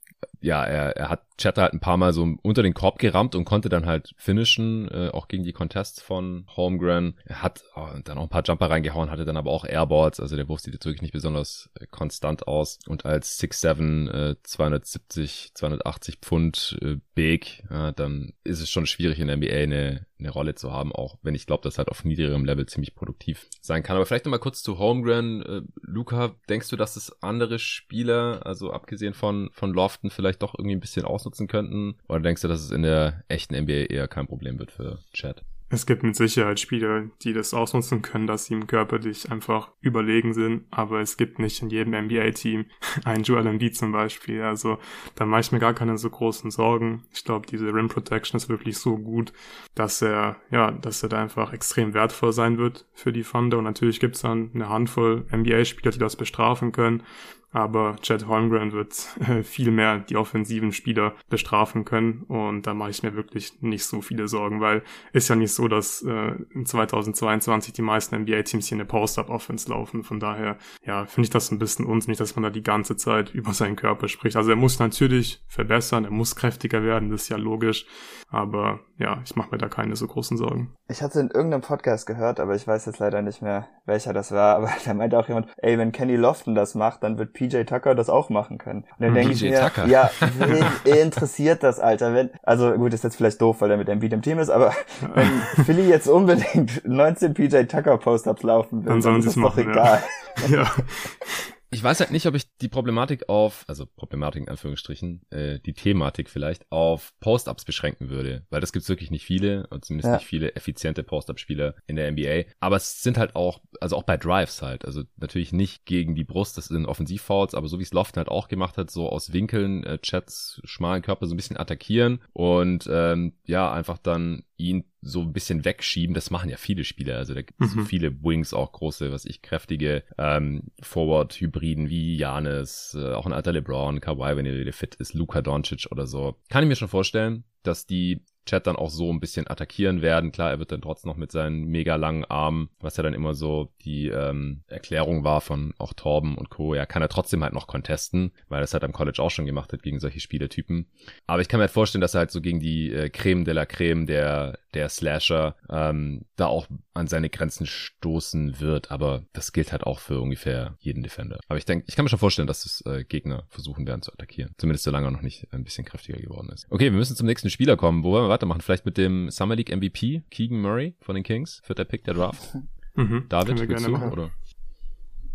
ja, er, er hat Chatter halt ein paar Mal so unter den Korb gerammt und konnte dann halt finishen, äh, auch gegen die Contests von Holmgren. Er hat oh, dann auch ein paar Jumper reingehauen, hatte dann aber auch Airballs, also der Wurf sieht jetzt wirklich nicht besonders äh, konstant aus. Und als 6'7, äh, 270, 280 Pfund äh, Big, äh, dann ist es schon schwierig in der NBA eine, eine Rolle zu haben, auch wenn ich glaube, dass halt auf niedrigerem Level ziemlich produktiv sein kann. Aber vielleicht nochmal kurz zu Holmgren. Äh, Luca, denkst du, dass es andere Spieler, also abgesehen von, von Lofton, vielleicht doch irgendwie ein bisschen ausnutzen könnten? Oder denkst du, dass es in der echten NBA eher kein Problem wird für Chad? Es gibt mit Sicherheit Spieler, die das ausnutzen können, dass sie ihm körperlich einfach überlegen sind, aber es gibt nicht in jedem NBA-Team einen Joel Embiid zum Beispiel. Also da mache ich mir gar keine so großen Sorgen. Ich glaube, diese Rim Protection ist wirklich so gut, dass er, ja, dass er da einfach extrem wertvoll sein wird für die Thunder. Und natürlich gibt es dann eine Handvoll NBA-Spieler, die das bestrafen können aber Chad Holmgren wird äh, viel mehr die offensiven Spieler bestrafen können und da mache ich mir wirklich nicht so viele Sorgen, weil ist ja nicht so, dass äh, in 2022 die meisten NBA-Teams hier eine Post-Up-Offense laufen. Von daher, ja, finde ich das ein bisschen unsinnig, dass man da die ganze Zeit über seinen Körper spricht. Also er muss natürlich verbessern, er muss kräftiger werden, das ist ja logisch, aber ja, ich mache mir da keine so großen Sorgen. Ich hatte in irgendeinem Podcast gehört, aber ich weiß jetzt leider nicht mehr, welcher das war, aber da meinte auch jemand, ey, wenn Kenny Lofton das macht, dann wird PJ Tucker das auch machen können. Und dann denke ich mir, Tucker. ja, wen interessiert das, Alter? Wenn, also gut, ist jetzt vielleicht doof, weil er mit Embiid im Team ist, aber wenn Philly jetzt unbedingt 19 PJ Tucker Post-Ups laufen will, dann, dann ist es doch egal. Ja. ja. Ich weiß halt nicht, ob ich die Problematik auf, also Problematik in Anführungsstrichen, äh, die Thematik vielleicht auf Post-Ups beschränken würde, weil das gibt's wirklich nicht viele, und zumindest ja. nicht viele effiziente Post-Up-Spieler in der NBA. Aber es sind halt auch, also auch bei Drives halt, also natürlich nicht gegen die Brust, das sind Offensivfouls, aber so wie es Lofton halt auch gemacht hat, so aus Winkeln, äh, Chats, schmalen Körper so ein bisschen attackieren und ähm, ja, einfach dann ihn so ein bisschen wegschieben. Das machen ja viele Spieler. Also da gibt es mhm. viele Wings, auch große, was ich, kräftige ähm, Forward-Hybriden wie Janis, äh, auch ein alter LeBron, Kawhi, wenn er wieder fit ist, Luka Doncic oder so. Kann ich mir schon vorstellen, dass die Chat dann auch so ein bisschen attackieren werden. Klar, er wird dann trotzdem noch mit seinen mega langen Armen, was ja dann immer so die ähm, Erklärung war von auch Torben und Co. Ja, kann er trotzdem halt noch contesten, weil es halt am College auch schon gemacht hat gegen solche Spielertypen. Aber ich kann mir halt vorstellen, dass er halt so gegen die äh, Creme de la Creme der, der Slasher ähm, da auch an seine Grenzen stoßen wird. Aber das gilt halt auch für ungefähr jeden Defender. Aber ich denke, ich kann mir schon vorstellen, dass es äh, Gegner versuchen werden zu attackieren. Zumindest solange er noch nicht ein bisschen kräftiger geworden ist. Okay, wir müssen zum nächsten Spieler kommen. Wo wollen wir weitermachen? Vielleicht mit dem Summer League MVP, Keegan Murray von den Kings, vierter Pick der Draft. Mhm, David, willst du, machen. oder?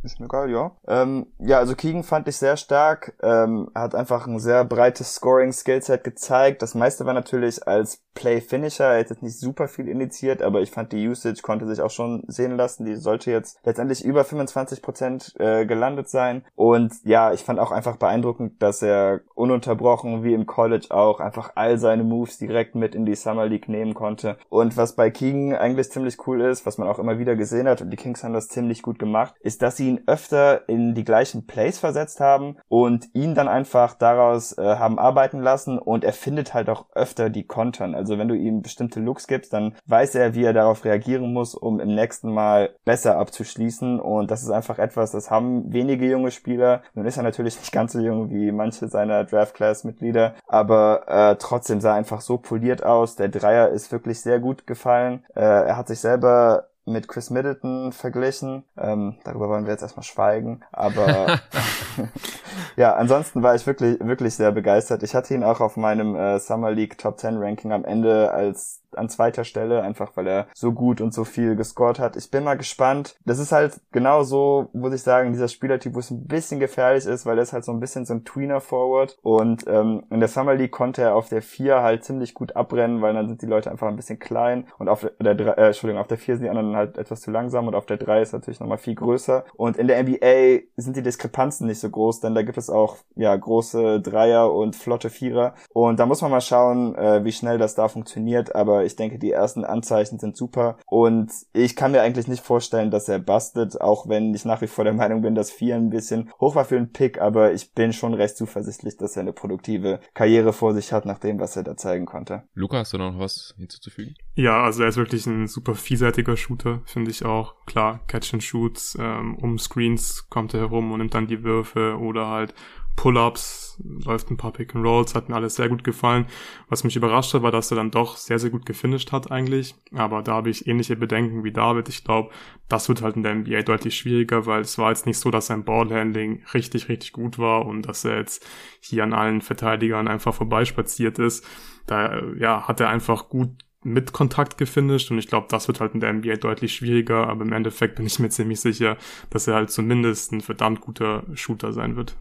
Ist mir geil, ja. Ähm, ja, also Keegan fand ich sehr stark. Ähm, hat einfach ein sehr breites Scoring-Skillset gezeigt. Das meiste war natürlich als Play-Finisher. Er hat jetzt nicht super viel initiiert, aber ich fand die Usage konnte sich auch schon sehen lassen. Die sollte jetzt letztendlich über 25 Prozent äh, gelandet sein. Und ja, ich fand auch einfach beeindruckend, dass er ununterbrochen, wie im College auch, einfach all seine Moves direkt mit in die Summer League nehmen konnte. Und was bei Keegan eigentlich ziemlich cool ist, was man auch immer wieder gesehen hat, und die Kings haben das ziemlich gut gemacht, ist, dass sie ihn öfter in die gleichen Plays versetzt haben und ihn dann einfach daraus äh, haben arbeiten lassen und er findet halt auch öfter die Kontern. Also wenn du ihm bestimmte Looks gibst, dann weiß er, wie er darauf reagieren muss, um im nächsten Mal besser abzuschließen und das ist einfach etwas, das haben wenige junge Spieler. Nun ist er natürlich nicht ganz so jung wie manche seiner Draft-Class-Mitglieder, aber äh, trotzdem sah er einfach so poliert aus. Der Dreier ist wirklich sehr gut gefallen. Äh, er hat sich selber mit Chris Middleton verglichen. Ähm, darüber wollen wir jetzt erstmal schweigen. Aber ja, ansonsten war ich wirklich, wirklich sehr begeistert. Ich hatte ihn auch auf meinem äh, Summer League Top 10 Ranking am Ende als an zweiter Stelle, einfach weil er so gut und so viel gescored hat. Ich bin mal gespannt. Das ist halt genau so, muss ich sagen, dieser Spielertyp, wo es ein bisschen gefährlich ist, weil er ist halt so ein bisschen so ein Tweener-Forward. Und ähm, in der Summer League konnte er auf der 4 halt ziemlich gut abrennen, weil dann sind die Leute einfach ein bisschen klein. Und auf der, der äh, Entschuldigung, auf der 4 sind die anderen halt etwas zu langsam und auf der 3 ist natürlich nochmal viel größer. Und in der NBA sind die Diskrepanzen nicht so groß, denn da gibt es auch ja große Dreier und flotte Vierer. Und da muss man mal schauen, äh, wie schnell das da funktioniert, aber ich denke, die ersten Anzeichen sind super und ich kann mir eigentlich nicht vorstellen, dass er bustet, auch wenn ich nach wie vor der Meinung bin, dass vier ein bisschen hoch war für einen Pick, aber ich bin schon recht zuversichtlich, dass er eine produktive Karriere vor sich hat, nach dem, was er da zeigen konnte. Luca, hast du noch was hinzuzufügen? Ja, also er ist wirklich ein super vielseitiger Shooter, finde ich auch. Klar, Catch and Shoots, ähm, um Screens kommt er herum und nimmt dann die Würfe oder halt Pull-ups, läuft ein paar Pick and Rolls, hat mir alles sehr gut gefallen. Was mich überrascht hat, war, dass er dann doch sehr, sehr gut gefinisht hat eigentlich. Aber da habe ich ähnliche Bedenken wie David. Ich glaube, das wird halt in der NBA deutlich schwieriger, weil es war jetzt nicht so, dass sein Ballhandling richtig, richtig gut war und dass er jetzt hier an allen Verteidigern einfach vorbeispaziert ist. Da ja, hat er einfach gut mit Kontakt gefinisht und ich glaube, das wird halt in der NBA deutlich schwieriger, aber im Endeffekt bin ich mir ziemlich sicher, dass er halt zumindest ein verdammt guter Shooter sein wird.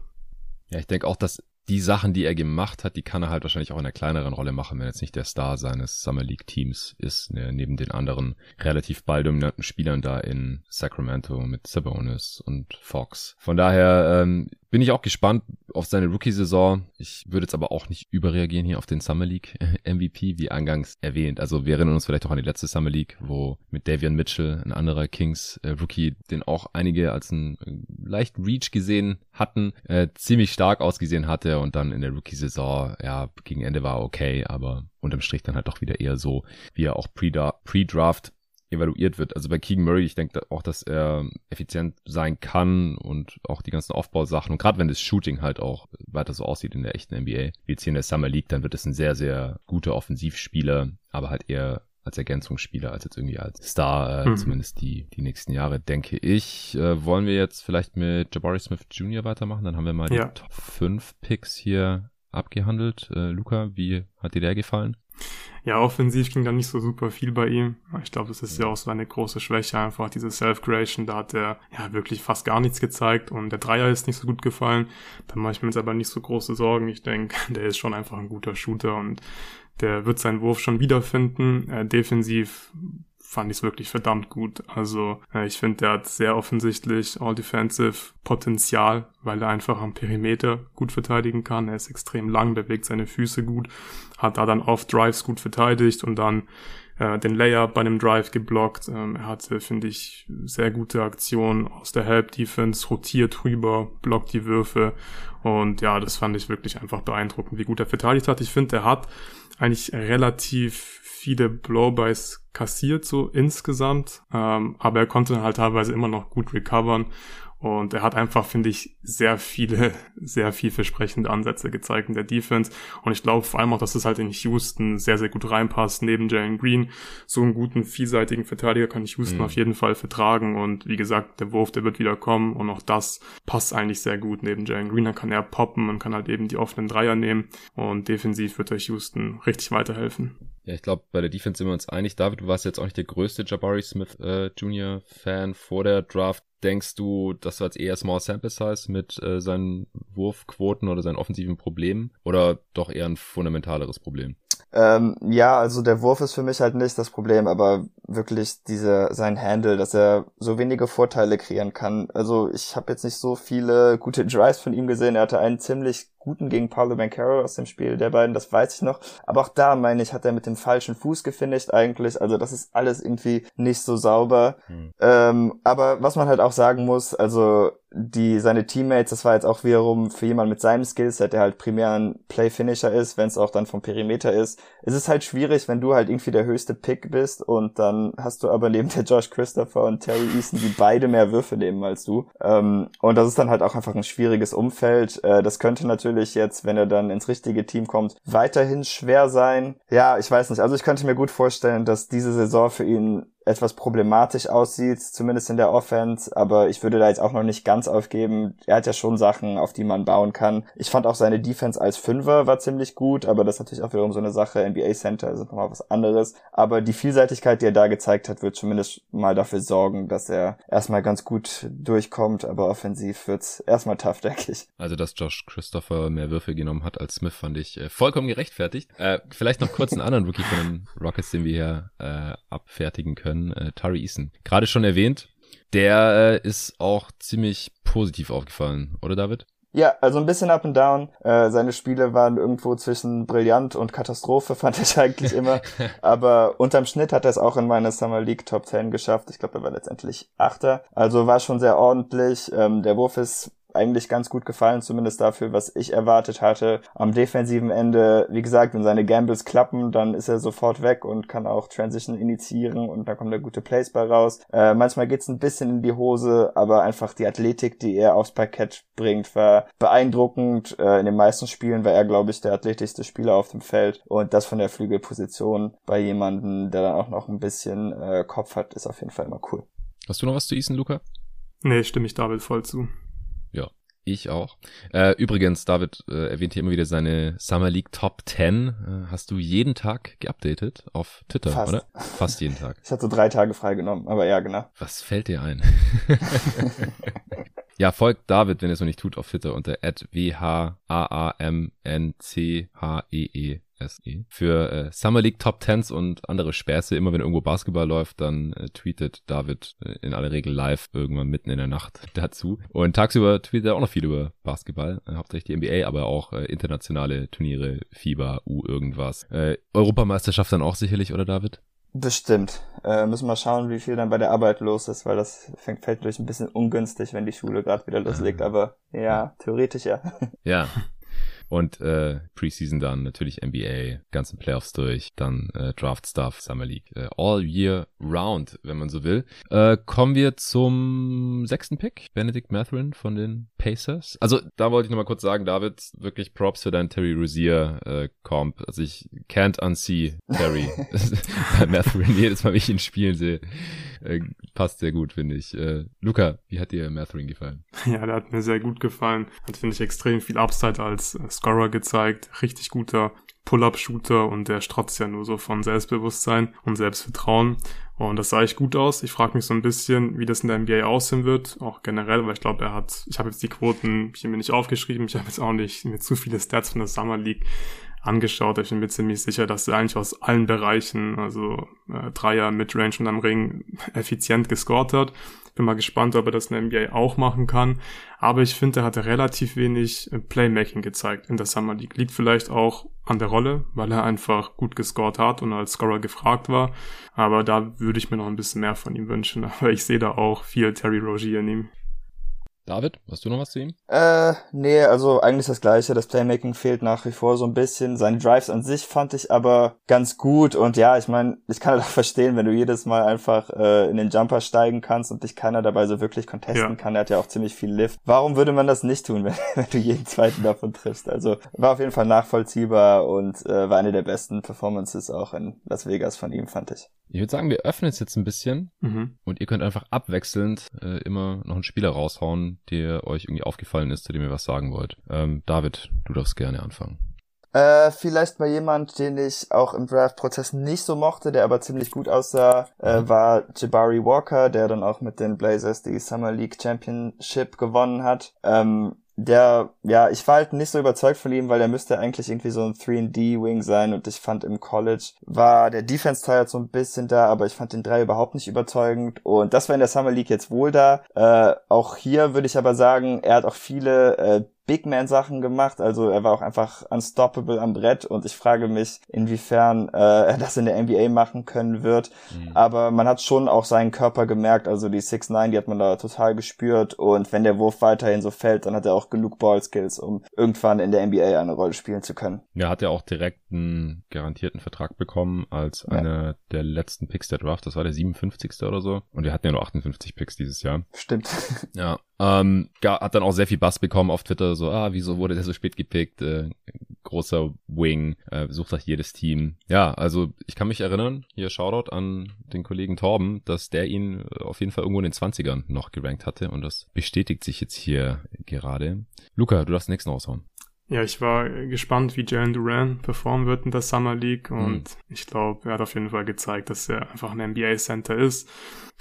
Ja, ich denke auch, dass die Sachen, die er gemacht hat, die kann er halt wahrscheinlich auch in einer kleineren Rolle machen, wenn er jetzt nicht der Star seines Summer League Teams ist, ne, neben den anderen relativ balldominanten Spielern da in Sacramento mit Sabonis und Fox. Von daher ähm, bin ich auch gespannt auf seine Rookie-Saison. Ich würde jetzt aber auch nicht überreagieren hier auf den Summer League MVP, wie eingangs erwähnt. Also wir erinnern uns vielleicht auch an die letzte Summer League, wo mit Davian Mitchell, ein anderer Kings äh, Rookie, den auch einige als einen äh, leichten Reach gesehen hatten, äh, ziemlich stark ausgesehen hatte und dann in der Rookie-Saison, ja, gegen Ende war okay, aber unterm Strich dann halt doch wieder eher so, wie er auch Pre-Draft evaluiert wird. Also bei Keegan Murray, ich denke auch, dass er effizient sein kann und auch die ganzen Aufbausachen. Und gerade wenn das Shooting halt auch weiter so aussieht in der echten NBA, wie jetzt hier in der Summer League, dann wird es ein sehr, sehr guter Offensivspieler, aber halt eher als Ergänzungsspieler, als jetzt irgendwie als Star, äh, mhm. zumindest die, die nächsten Jahre, denke ich. Äh, wollen wir jetzt vielleicht mit Jabari Smith Jr. weitermachen? Dann haben wir mal die Top 5 Picks hier abgehandelt. Äh, Luca, wie hat dir der gefallen? Ja, offensiv ging da nicht so super viel bei ihm. Ich glaube, das ist ja auch so eine große Schwäche, einfach diese Self-Creation. Da hat er ja wirklich fast gar nichts gezeigt und der Dreier ist nicht so gut gefallen. Da mache ich mir jetzt aber nicht so große Sorgen. Ich denke, der ist schon einfach ein guter Shooter und der wird seinen Wurf schon wiederfinden. Äh, defensiv fand ich es wirklich verdammt gut. Also äh, ich finde, der hat sehr offensichtlich All-Defensive Potenzial, weil er einfach am Perimeter gut verteidigen kann. Er ist extrem lang, bewegt seine Füße gut, hat da dann oft Drives gut verteidigt und dann äh, den Layer bei einem Drive geblockt. Ähm, er hatte, finde ich, sehr gute Aktionen aus der Help Defense, rotiert rüber, blockt die Würfe. Und ja, das fand ich wirklich einfach beeindruckend, wie gut er verteidigt hat. Ich finde, er hat eigentlich relativ viele Blowbys kassiert, so insgesamt. Ähm, aber er konnte halt teilweise immer noch gut recovern. Und er hat einfach, finde ich, sehr viele, sehr vielversprechende Ansätze gezeigt in der Defense. Und ich glaube vor allem auch, dass es halt in Houston sehr, sehr gut reinpasst. Neben Jalen Green, so einen guten, vielseitigen Verteidiger kann ich Houston mhm. auf jeden Fall vertragen. Und wie gesagt, der Wurf, der wird wieder kommen. Und auch das passt eigentlich sehr gut neben Jalen Green. Dann kann er poppen und kann halt eben die offenen Dreier nehmen. Und defensiv wird euch Houston richtig weiterhelfen. Ja, ich glaube, bei der Defense sind wir uns einig. David, du warst jetzt auch nicht der größte Jabari Smith äh, Junior Fan vor der Draft. Denkst du, das war jetzt eher Small Sample Size mit äh, seinen Wurfquoten oder seinen offensiven Problemen oder doch eher ein fundamentaleres Problem? Ähm, ja, also der Wurf ist für mich halt nicht das Problem, aber wirklich diese sein Handle, dass er so wenige Vorteile kreieren kann. Also ich habe jetzt nicht so viele gute Drives von ihm gesehen. Er hatte einen ziemlich guten gegen Paulo Bancaro aus dem Spiel der beiden, das weiß ich noch. Aber auch da, meine ich, hat er mit dem falschen Fuß gefinisht eigentlich. Also das ist alles irgendwie nicht so sauber. Hm. Ähm, aber was man halt auch sagen muss, also die seine Teammates, das war jetzt auch wiederum für jemanden mit seinem Skillset, der halt primär ein Play-Finisher ist, wenn es auch dann vom Perimeter ist. Es ist halt schwierig, wenn du halt irgendwie der höchste Pick bist und dann hast du aber neben der Josh Christopher und Terry Easton, die beide mehr Würfe nehmen als du. Ähm, und das ist dann halt auch einfach ein schwieriges Umfeld. Äh, das könnte natürlich jetzt, wenn er dann ins richtige Team kommt, weiterhin schwer sein. Ja, ich weiß nicht. Also ich könnte mir gut vorstellen, dass diese Saison für ihn etwas problematisch aussieht, zumindest in der Offense, aber ich würde da jetzt auch noch nicht ganz aufgeben. Er hat ja schon Sachen, auf die man bauen kann. Ich fand auch seine Defense als Fünfer war ziemlich gut, aber das ist natürlich auch wiederum so eine Sache. NBA Center ist nochmal was anderes. Aber die Vielseitigkeit, die er da gezeigt hat, wird zumindest mal dafür sorgen, dass er erstmal ganz gut durchkommt, aber offensiv wird's erstmal tough, denke ich. Also, dass Josh Christopher mehr Würfe genommen hat als Smith, fand ich äh, vollkommen gerechtfertigt. Äh, vielleicht noch kurz einen anderen Rookie von den Rockets, den wir hier äh, abfertigen können können, äh, Tari Eason. Gerade schon erwähnt, der äh, ist auch ziemlich positiv aufgefallen, oder David? Ja, also ein bisschen up and down. Äh, seine Spiele waren irgendwo zwischen brillant und Katastrophe, fand ich eigentlich immer. Aber unterm Schnitt hat er es auch in meine Summer League Top 10 geschafft. Ich glaube, er war letztendlich Achter. Also war schon sehr ordentlich. Ähm, der Wurf ist eigentlich ganz gut gefallen, zumindest dafür, was ich erwartet hatte. Am defensiven Ende, wie gesagt, wenn seine Gambles klappen, dann ist er sofort weg und kann auch Transition initiieren und da kommt da gute Plays bei raus. Äh, manchmal geht's ein bisschen in die Hose, aber einfach die Athletik, die er aufs Parkett bringt, war beeindruckend. Äh, in den meisten Spielen war er, glaube ich, der athletischste Spieler auf dem Feld und das von der Flügelposition bei jemandem, der dann auch noch ein bisschen äh, Kopf hat, ist auf jeden Fall immer cool. Hast du noch was zu Ethan, Luca? Nee, stimme ich David voll zu. Ich auch. Äh, übrigens, David äh, erwähnt hier immer wieder seine Summer League Top 10. Äh, hast du jeden Tag geupdatet auf Twitter, Fast. oder? Fast jeden Tag. Ich hatte so drei Tage freigenommen, aber ja, genau. Was fällt dir ein? ja, folgt David, wenn er es noch nicht tut, auf Twitter unter W-H-A-A-M-N-C-H-E-E. SE. Für äh, Summer League Top Tens und andere Späße, immer wenn irgendwo Basketball läuft, dann äh, tweetet David äh, in aller Regel live irgendwann mitten in der Nacht dazu. Und tagsüber tweetet er auch noch viel über Basketball, äh, hauptsächlich die NBA, aber auch äh, internationale Turniere, FIBA, U irgendwas. Äh, Europameisterschaft dann auch sicherlich, oder David? Bestimmt. Äh, müssen wir schauen, wie viel dann bei der Arbeit los ist, weil das fängt, fällt durch ein bisschen ungünstig, wenn die Schule gerade wieder loslegt. Aber ja, theoretisch ja. Ja, Und äh, Preseason dann natürlich NBA, ganzen Playoffs durch, dann äh, Draft Stuff, Summer League, äh, all year round, wenn man so will. Äh, kommen wir zum sechsten Pick, Benedict Matherin von den Pacers. Also da wollte ich nochmal kurz sagen, David, wirklich Props für deinen Terry Rozier äh, Comp. Also ich can't unsee Terry bei Matherin jedes Mal, wenn ich ihn spielen sehe. Äh, passt sehr gut, finde ich. Äh, Luca, wie hat dir Matherin gefallen? Ja, der hat mir sehr gut gefallen. Hat, finde ich, extrem viel Upside als äh, Scorer gezeigt. Richtig guter Pull-Up-Shooter und der strotzt ja nur so von Selbstbewusstsein und Selbstvertrauen. Und das sah echt gut aus. Ich frage mich so ein bisschen, wie das in der NBA aussehen wird, auch generell, weil ich glaube, er hat, ich habe jetzt die Quoten hier mir nicht aufgeschrieben, ich habe jetzt auch nicht mir zu viele Stats von der Summer League angeschaut. Ich bin mir ziemlich sicher, dass er eigentlich aus allen Bereichen, also äh, Dreier, Midrange und am Ring, effizient gescored hat. Bin mal gespannt, ob er das in der NBA auch machen kann. Aber ich finde, er hatte relativ wenig äh, Playmaking gezeigt in der Summer League. Liegt vielleicht auch an der Rolle, weil er einfach gut gescored hat und als Scorer gefragt war. Aber da würde ich mir noch ein bisschen mehr von ihm wünschen. Aber ich sehe da auch viel Terry Rogier in ihm. David, hast du noch was zu ihm? Äh, nee, also eigentlich das gleiche. Das Playmaking fehlt nach wie vor so ein bisschen. Seine Drives an sich fand ich aber ganz gut. Und ja, ich meine, ich kann halt auch verstehen, wenn du jedes Mal einfach äh, in den Jumper steigen kannst und dich keiner dabei so wirklich contesten ja. kann. Er hat ja auch ziemlich viel Lift. Warum würde man das nicht tun, wenn, wenn du jeden zweiten davon triffst? Also war auf jeden Fall nachvollziehbar und äh, war eine der besten Performances auch in Las Vegas von ihm, fand ich. Ich würde sagen, wir öffnen es jetzt ein bisschen mhm. und ihr könnt einfach abwechselnd äh, immer noch einen Spieler raushauen, der euch irgendwie aufgefallen ist, zu dem ihr was sagen wollt. Ähm, David, du darfst gerne anfangen. Äh, vielleicht mal jemand, den ich auch im Draft-Prozess nicht so mochte, der aber ziemlich gut aussah, äh, mhm. war Jabari Walker, der dann auch mit den Blazers die Summer League Championship gewonnen hat. Ähm, der, ja, ich war halt nicht so überzeugt von ihm, weil der müsste eigentlich irgendwie so ein 3D-Wing sein und ich fand im College war der Defense-Teil halt so ein bisschen da, aber ich fand den 3 überhaupt nicht überzeugend und das war in der Summer League jetzt wohl da. Äh, auch hier würde ich aber sagen, er hat auch viele äh, Big Man Sachen gemacht, also er war auch einfach unstoppable am Brett und ich frage mich, inwiefern äh, er das in der NBA machen können wird. Mhm. Aber man hat schon auch seinen Körper gemerkt, also die 6'9, die hat man da total gespürt und wenn der Wurf weiterhin so fällt, dann hat er auch genug Ballskills, um irgendwann in der NBA eine Rolle spielen zu können. Er hat ja auch direkt einen garantierten Vertrag bekommen als ja. einer der letzten Picks der Draft, das war der 57. oder so und wir hatten ja nur 58 Picks dieses Jahr. Stimmt. Ja, ähm, hat dann auch sehr viel Bass bekommen auf Twitter, so, ah, wieso wurde der so spät gepickt? Äh, großer Wing, äh, sucht nach jedes Team. Ja, also ich kann mich erinnern, hier Shoutout an den Kollegen Torben, dass der ihn auf jeden Fall irgendwo in den 20ern noch gerankt hatte und das bestätigt sich jetzt hier gerade. Luca, du darfst den nächsten raushauen. Ja, ich war gespannt, wie Jalen Duran performen wird in der Summer League und mhm. ich glaube, er hat auf jeden Fall gezeigt, dass er einfach ein NBA-Center ist,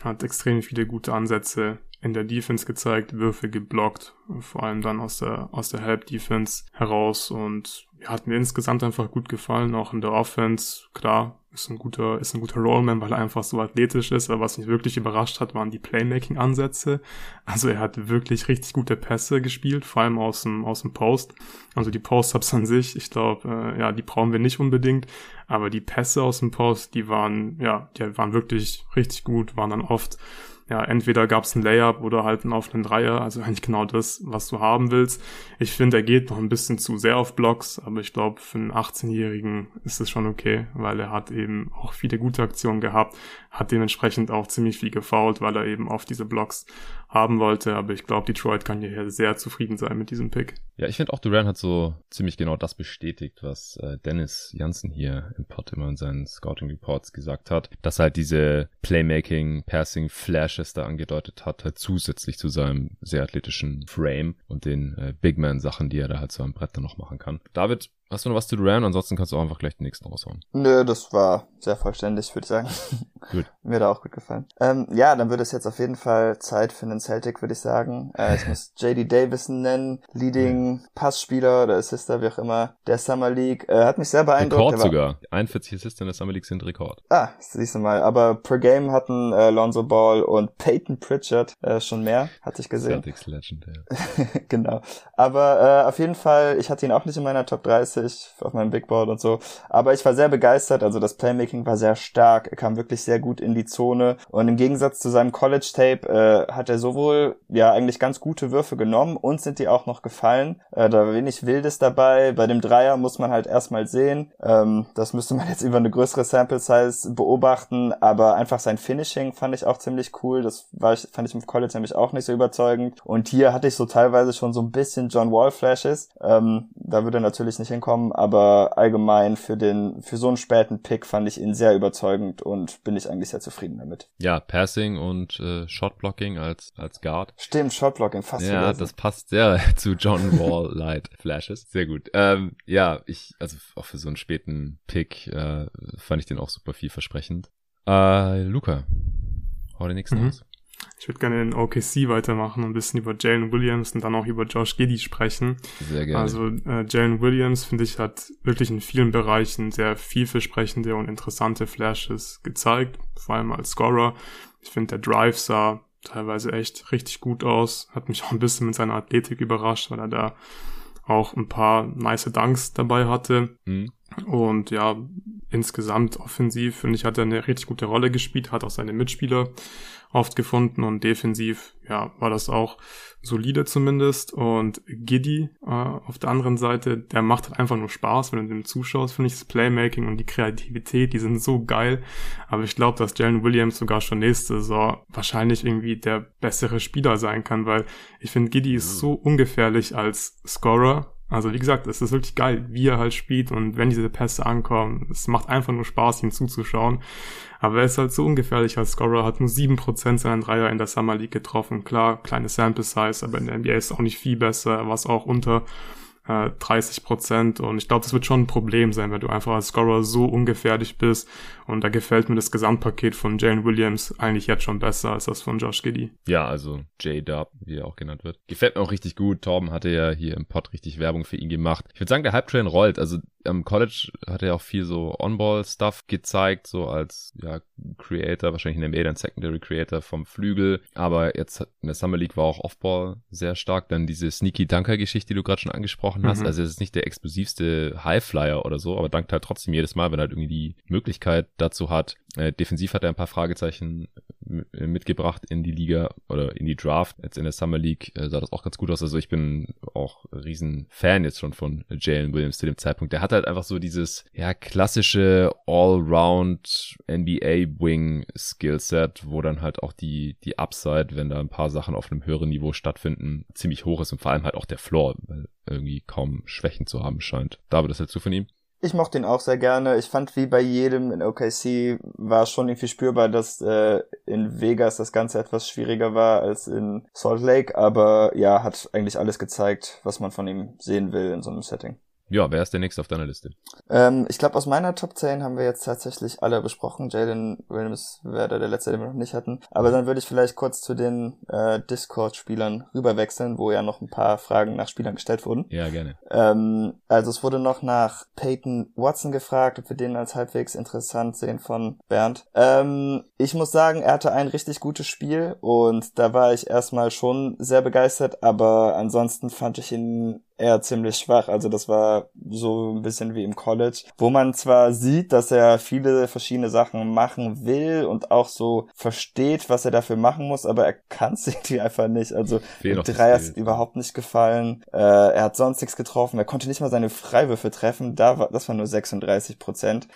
hat extrem viele gute Ansätze in der Defense gezeigt, Würfe geblockt, vor allem dann aus der, aus der Help Defense heraus und ja, hat mir insgesamt einfach gut gefallen, auch in der Offense. Klar, ist ein guter, ist ein guter Rollman, weil er einfach so athletisch ist, aber was mich wirklich überrascht hat, waren die Playmaking-Ansätze. Also er hat wirklich richtig gute Pässe gespielt, vor allem aus dem, aus dem Post. Also die Post-Ups an sich, ich glaube, äh, ja, die brauchen wir nicht unbedingt, aber die Pässe aus dem Post, die waren, ja, die waren wirklich richtig gut, waren dann oft ja, entweder gab es ein Layup oder halt einen offenen Dreier, also eigentlich genau das, was du haben willst. Ich finde, er geht noch ein bisschen zu sehr auf Blocks, aber ich glaube, für einen 18-Jährigen ist es schon okay, weil er hat eben auch viele gute Aktionen gehabt, hat dementsprechend auch ziemlich viel gefoult, weil er eben auf diese Blocks haben wollte. Aber ich glaube, Detroit kann hier sehr zufrieden sein mit diesem Pick. Ja, ich finde auch Duran hat so ziemlich genau das bestätigt, was äh, Dennis Janssen hier im Pod immer in seinen Scouting Reports gesagt hat, dass halt diese Playmaking, Passing, Flashes da angedeutet hat, halt zusätzlich zu seinem sehr athletischen Frame und den äh, Big Man Sachen, die er da halt so am Brett dann noch machen kann. David, Hast du noch was zu Duran? Ansonsten kannst du auch einfach gleich den nächsten raushauen. Nö, das war sehr vollständig, würde ich sagen. Gut. Mir hat auch gut gefallen. Ähm, ja, dann wird es jetzt auf jeden Fall Zeit für einen Celtic, würde ich sagen. Äh, ich muss JD Davison nennen, Leading Passspieler oder Assister, wie auch immer, der Summer League. Äh, hat mich sehr beeindruckt. Rekord sogar. 41 Assists in der Summer League sind Rekord. Ah, siehst du mal. Aber per Game hatten äh, Lonzo Ball und Peyton Pritchard äh, schon mehr, hatte ich gesehen. Celtics Legend, ja. genau. Aber äh, auf jeden Fall, ich hatte ihn auch nicht in meiner Top 30 30 auf meinem Big Board und so. Aber ich war sehr begeistert, also das Playmaking war sehr stark, er kam wirklich sehr gut in die Zone und im Gegensatz zu seinem College-Tape äh, hat er sowohl ja eigentlich ganz gute Würfe genommen und sind die auch noch gefallen. Äh, da war wenig Wildes dabei. Bei dem Dreier muss man halt erstmal sehen. Ähm, das müsste man jetzt über eine größere Sample-Size beobachten, aber einfach sein Finishing fand ich auch ziemlich cool. Das war ich, fand ich im College nämlich auch nicht so überzeugend. Und hier hatte ich so teilweise schon so ein bisschen John Wall Flashes. Ähm, da würde er natürlich nicht hinkommen bekommen, aber allgemein für den, für so einen späten Pick fand ich ihn sehr überzeugend und bin ich eigentlich sehr zufrieden damit. Ja, Passing und äh, Shotblocking als, als Guard. Stimmt, Shotblocking, fast Ja, vergessen. das passt sehr zu John Wall Light Flashes. Sehr gut. Ähm, ja, ich, also auch für so einen späten Pick äh, fand ich den auch super vielversprechend. Äh, Luca, hau den nächsten mhm. aus. Ich würde gerne in OKC weitermachen und ein bisschen über Jalen Williams und dann auch über Josh Giddy sprechen. Sehr gerne. Also äh, Jalen Williams, finde ich, hat wirklich in vielen Bereichen sehr vielversprechende und interessante Flashes gezeigt, vor allem als Scorer. Ich finde, der Drive sah teilweise echt richtig gut aus. Hat mich auch ein bisschen mit seiner Athletik überrascht, weil er da auch ein paar nice Dunks dabei hatte. Mhm. Und ja, insgesamt offensiv, finde ich, hat er eine richtig gute Rolle gespielt, hat auch seine Mitspieler oft gefunden und defensiv, ja, war das auch solide zumindest. Und Giddy äh, auf der anderen Seite, der macht halt einfach nur Spaß, wenn du dem zuschaust, finde ich das Playmaking und die Kreativität, die sind so geil. Aber ich glaube, dass Jalen Williams sogar schon nächste Saison wahrscheinlich irgendwie der bessere Spieler sein kann, weil ich finde, Giddy ist so ungefährlich als Scorer also wie gesagt, es ist wirklich geil, wie er halt spielt und wenn diese Pässe ankommen, es macht einfach nur Spaß, ihm zuzuschauen. Aber er ist halt so ungefährlich als Scorer, hat nur sieben Prozent seiner Dreier in der Summer League getroffen. Klar, kleine Sample Size, aber in der NBA ist auch nicht viel besser, er war es auch unter 30 äh, Prozent. Und ich glaube, das wird schon ein Problem sein, wenn du einfach als Scorer so ungefährlich bist. Und da gefällt mir das Gesamtpaket von Jane Williams eigentlich jetzt schon besser als das von Josh Giddy. Ja, also J-Dub, wie er auch genannt wird. Gefällt mir auch richtig gut. Torben hatte ja hier im Pod richtig Werbung für ihn gemacht. Ich würde sagen, der Hype-Train rollt. Also am College hat er auch viel so On-Ball-Stuff gezeigt, so als ja, Creator, wahrscheinlich in der NBA dann Secondary Creator vom Flügel. Aber jetzt in der Summer League war auch Off-Ball sehr stark. Dann diese Sneaky-Dunker-Geschichte, die du gerade schon angesprochen hast. Mhm. Also es ist nicht der explosivste Highflyer oder so, aber dankt halt trotzdem jedes Mal, wenn er halt irgendwie die Möglichkeit dazu hat. Äh, defensiv hat er ein paar Fragezeichen äh, mitgebracht in die Liga oder in die Draft. Jetzt in der Summer League äh, sah das auch ganz gut aus. Also ich bin auch riesen Fan jetzt schon von Jalen Williams zu dem Zeitpunkt. Der hat halt einfach so dieses ja klassische Allround NBA Wing Skillset, wo dann halt auch die die Upside, wenn da ein paar Sachen auf einem höheren Niveau stattfinden, ziemlich hoch ist und vor allem halt auch der Floor, weil irgendwie kaum Schwächen zu haben scheint. David, das hältst du von ihm? Ich mochte ihn auch sehr gerne. Ich fand, wie bei jedem in OKC war schon irgendwie spürbar, dass äh, in Vegas das Ganze etwas schwieriger war als in Salt Lake. Aber ja, hat eigentlich alles gezeigt, was man von ihm sehen will in so einem Setting. Ja, wer ist der nächste auf deiner Liste? Ähm, ich glaube, aus meiner Top 10 haben wir jetzt tatsächlich alle besprochen. Jalen Williams wäre der letzte, den wir noch nicht hatten. Aber dann würde ich vielleicht kurz zu den äh, Discord-Spielern rüberwechseln, wo ja noch ein paar Fragen nach Spielern gestellt wurden. Ja, gerne. Ähm, also es wurde noch nach Peyton Watson gefragt, ob wir den als halbwegs interessant sehen von Bernd. Ähm, ich muss sagen, er hatte ein richtig gutes Spiel und da war ich erstmal schon sehr begeistert, aber ansonsten fand ich ihn eher ziemlich schwach. Also das war so ein bisschen wie im College, wo man zwar sieht, dass er viele verschiedene Sachen machen will und auch so versteht, was er dafür machen muss, aber er kann es irgendwie einfach nicht. Also drei hat überhaupt nicht gefallen. Äh, er hat sonst nichts getroffen. Er konnte nicht mal seine Freiwürfe treffen. Da war, das war nur 36 Prozent.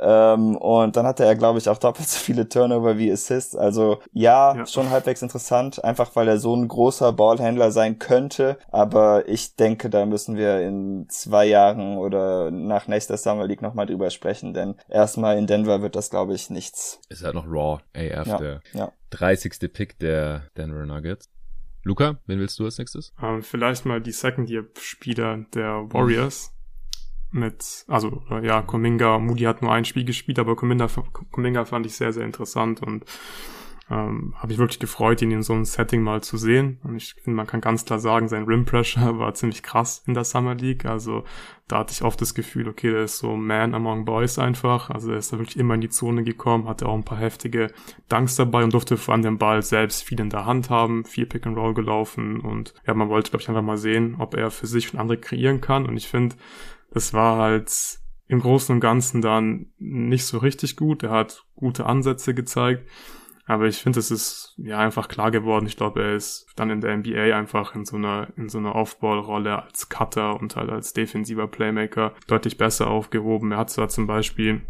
Ähm, und dann hatte er, glaube ich, auch doppelt so viele Turnover wie Assists. Also ja, ja, schon halbwegs interessant, einfach weil er so ein großer Ballhändler sein könnte. Aber ich denke, da müssen wir in zwei Jahren oder nach nächster Summer League nochmal drüber sprechen, denn erstmal in Denver wird das, glaube ich, nichts. Ist halt noch Raw AF, ja, der ja. 30. Pick der Denver Nuggets. Luca, wen willst du als nächstes? Ähm, vielleicht mal die Second-Year-Spieler der Warriors. Mit, also ja, Kuminga, Moody hat nur ein Spiel gespielt, aber Kuminga, Kuminga fand ich sehr, sehr interessant und ähm, habe ich wirklich gefreut, ihn in so einem Setting mal zu sehen. Und ich finde, man kann ganz klar sagen, sein Rim Pressure war ziemlich krass in der Summer League. Also da hatte ich oft das Gefühl, okay, der ist so Man among Boys einfach. Also er ist da wirklich immer in die Zone gekommen, hatte auch ein paar heftige Dunks dabei und durfte vor allem den Ball selbst viel in der Hand haben, viel Pick and Roll gelaufen und ja, man wollte, glaube ich, einfach mal sehen, ob er für sich und andere kreieren kann. Und ich finde, das war halt im Großen und Ganzen dann nicht so richtig gut. Er hat gute Ansätze gezeigt. Aber ich finde, es ist ja einfach klar geworden. Ich glaube, er ist dann in der NBA einfach in so einer, in so einer Off-Ball-Rolle als Cutter und halt als defensiver Playmaker deutlich besser aufgehoben. Er hat zwar zum Beispiel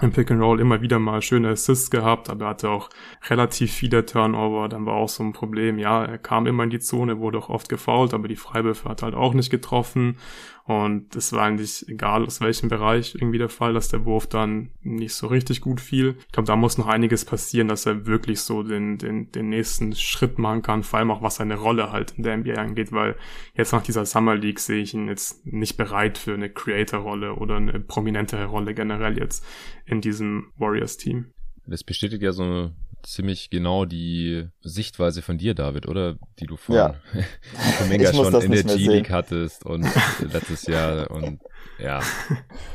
im Pick and Roll immer wieder mal schöne Assists gehabt, aber er hatte auch relativ viele Turnover. Dann war auch so ein Problem, ja, er kam immer in die Zone, wurde auch oft gefoult, aber die Freiwürfe hat halt auch nicht getroffen. Und es war eigentlich egal, aus welchem Bereich irgendwie der Fall, dass der Wurf dann nicht so richtig gut fiel. Ich glaube, da muss noch einiges passieren, dass er wirklich so den, den, den nächsten Schritt machen kann, vor allem auch was seine Rolle halt in der NBA angeht, weil jetzt nach dieser Summer League sehe ich ihn jetzt nicht bereit für eine Creator-Rolle oder eine prominentere Rolle generell jetzt in diesem Warriors-Team. Das bestätigt ja so ziemlich genau die Sichtweise von dir, David, oder? Die du von ja. Kuminga schon in der G-League hattest und letztes Jahr und ja.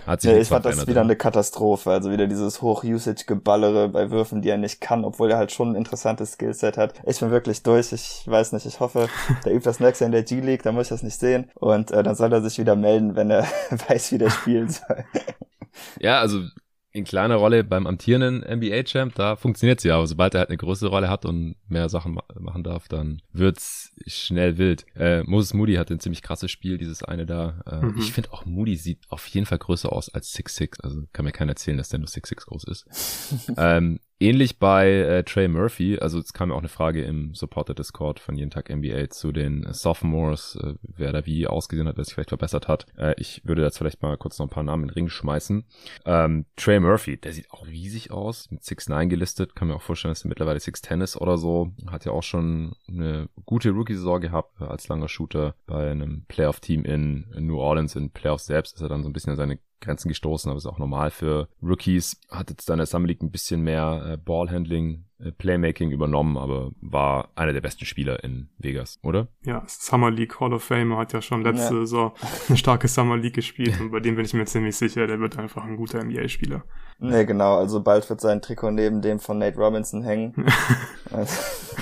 Hat sich ja, ich fand das wieder eine Katastrophe. Also wieder dieses Hoch-Usage-Geballere bei Würfen, die er nicht kann, obwohl er halt schon ein interessantes Skillset hat. Ich bin wirklich durch. Ich weiß nicht. Ich hoffe, der übt das nächste in der G-League, da muss ich das nicht sehen. Und äh, dann soll er sich wieder melden, wenn er weiß, wie der spielen soll. Ja, also in kleiner Rolle beim amtierenden NBA-Champ, da funktioniert sie ja. Aber sobald er halt eine größere Rolle hat und mehr Sachen ma machen darf, dann wird's schnell wild. Äh, Moses Moody hat ein ziemlich krasses Spiel, dieses eine da. Äh, mhm. Ich finde auch Moody sieht auf jeden Fall größer aus als 6'6. Also kann mir keiner erzählen, dass der nur 6'6 groß ist. ähm, Ähnlich bei äh, Trey Murphy, also es kam ja auch eine Frage im Supporter Discord von jeden Tag NBA zu den äh, Sophomores, äh, wer da wie ausgesehen hat, wer sich vielleicht verbessert hat. Äh, ich würde jetzt vielleicht mal kurz noch ein paar Namen in den Ring schmeißen. Ähm, Trey Murphy, der sieht auch riesig aus, mit 6'9 gelistet, kann mir auch vorstellen, dass er mittlerweile 6'10 ist oder so. Hat ja auch schon eine gute Rookie-Saison gehabt äh, als langer Shooter bei einem Playoff-Team in, New Orleans. In Playoffs selbst ist er dann so ein bisschen seine Grenzen gestoßen, aber ist auch normal für Rookies. Hat jetzt dann der Summer League ein bisschen mehr äh, Ballhandling, äh, Playmaking übernommen, aber war einer der besten Spieler in Vegas, oder? Ja, Summer League Hall of Fame hat ja schon letzte ja. Saison eine starke Summer League gespielt und bei dem bin ich mir ziemlich sicher, der wird einfach ein guter NBA-Spieler. Nee, genau, also bald wird sein Trikot neben dem von Nate Robinson hängen. also.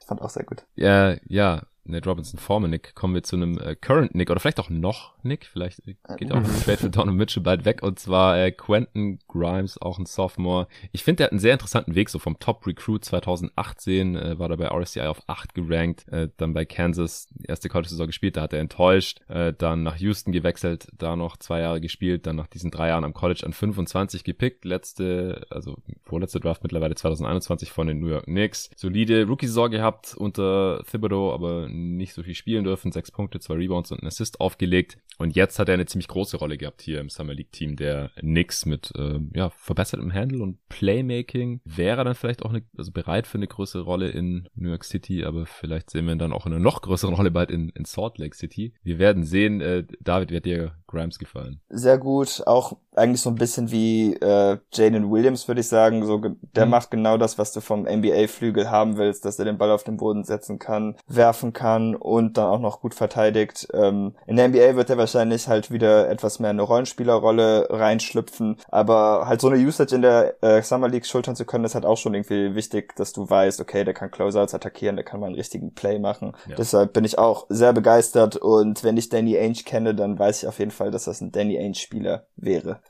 ich fand auch sehr gut. Ja, ja, Nate Robinson former Nick, kommen wir zu einem äh, Current Nick oder vielleicht auch noch Nick, vielleicht geht auch ein Trade für Donovan Mitchell bald weg und zwar äh, Quentin Grimes, auch ein Sophomore. Ich finde, der hat einen sehr interessanten Weg, so vom Top Recruit 2018 äh, war er bei RSCI auf 8 gerankt, äh, dann bei Kansas die erste College-Saison gespielt, da hat er enttäuscht, äh, dann nach Houston gewechselt, da noch zwei Jahre gespielt, dann nach diesen drei Jahren am College an 25 gepickt, letzte, also vorletzte Draft mittlerweile 2021 von den New York Knicks. Solide Rookie-Saison gehabt unter Thibodeau, aber nicht so viel spielen dürfen. Sechs Punkte, zwei Rebounds und ein Assist aufgelegt. Und jetzt hat er eine ziemlich große Rolle gehabt hier im Summer League Team der Knicks mit äh, ja, verbessertem Handle und Playmaking. Wäre dann vielleicht auch eine, also bereit für eine größere Rolle in New York City, aber vielleicht sehen wir ihn dann auch in einer noch größeren Rolle bald in, in Salt Lake City. Wir werden sehen. Äh, David, hat dir Grimes gefallen? Sehr gut. Auch eigentlich so ein bisschen wie äh, Jaden Williams, würde ich sagen. So, der mhm. macht genau das, was du vom NBA-Flügel haben willst, dass er den Ball auf den Boden setzen kann, werfen kann und dann auch noch gut verteidigt. Ähm, in der NBA wird er wahrscheinlich halt wieder etwas mehr eine Rollenspielerrolle reinschlüpfen, aber halt so eine Usage in der äh, Summer League schultern zu können, ist halt auch schon irgendwie wichtig, dass du weißt, okay, der kann Closeouts attackieren, der kann mal einen richtigen Play machen. Ja. Deshalb bin ich auch sehr begeistert und wenn ich Danny Ainge kenne, dann weiß ich auf jeden Fall, dass das ein Danny Ainge-Spieler wäre.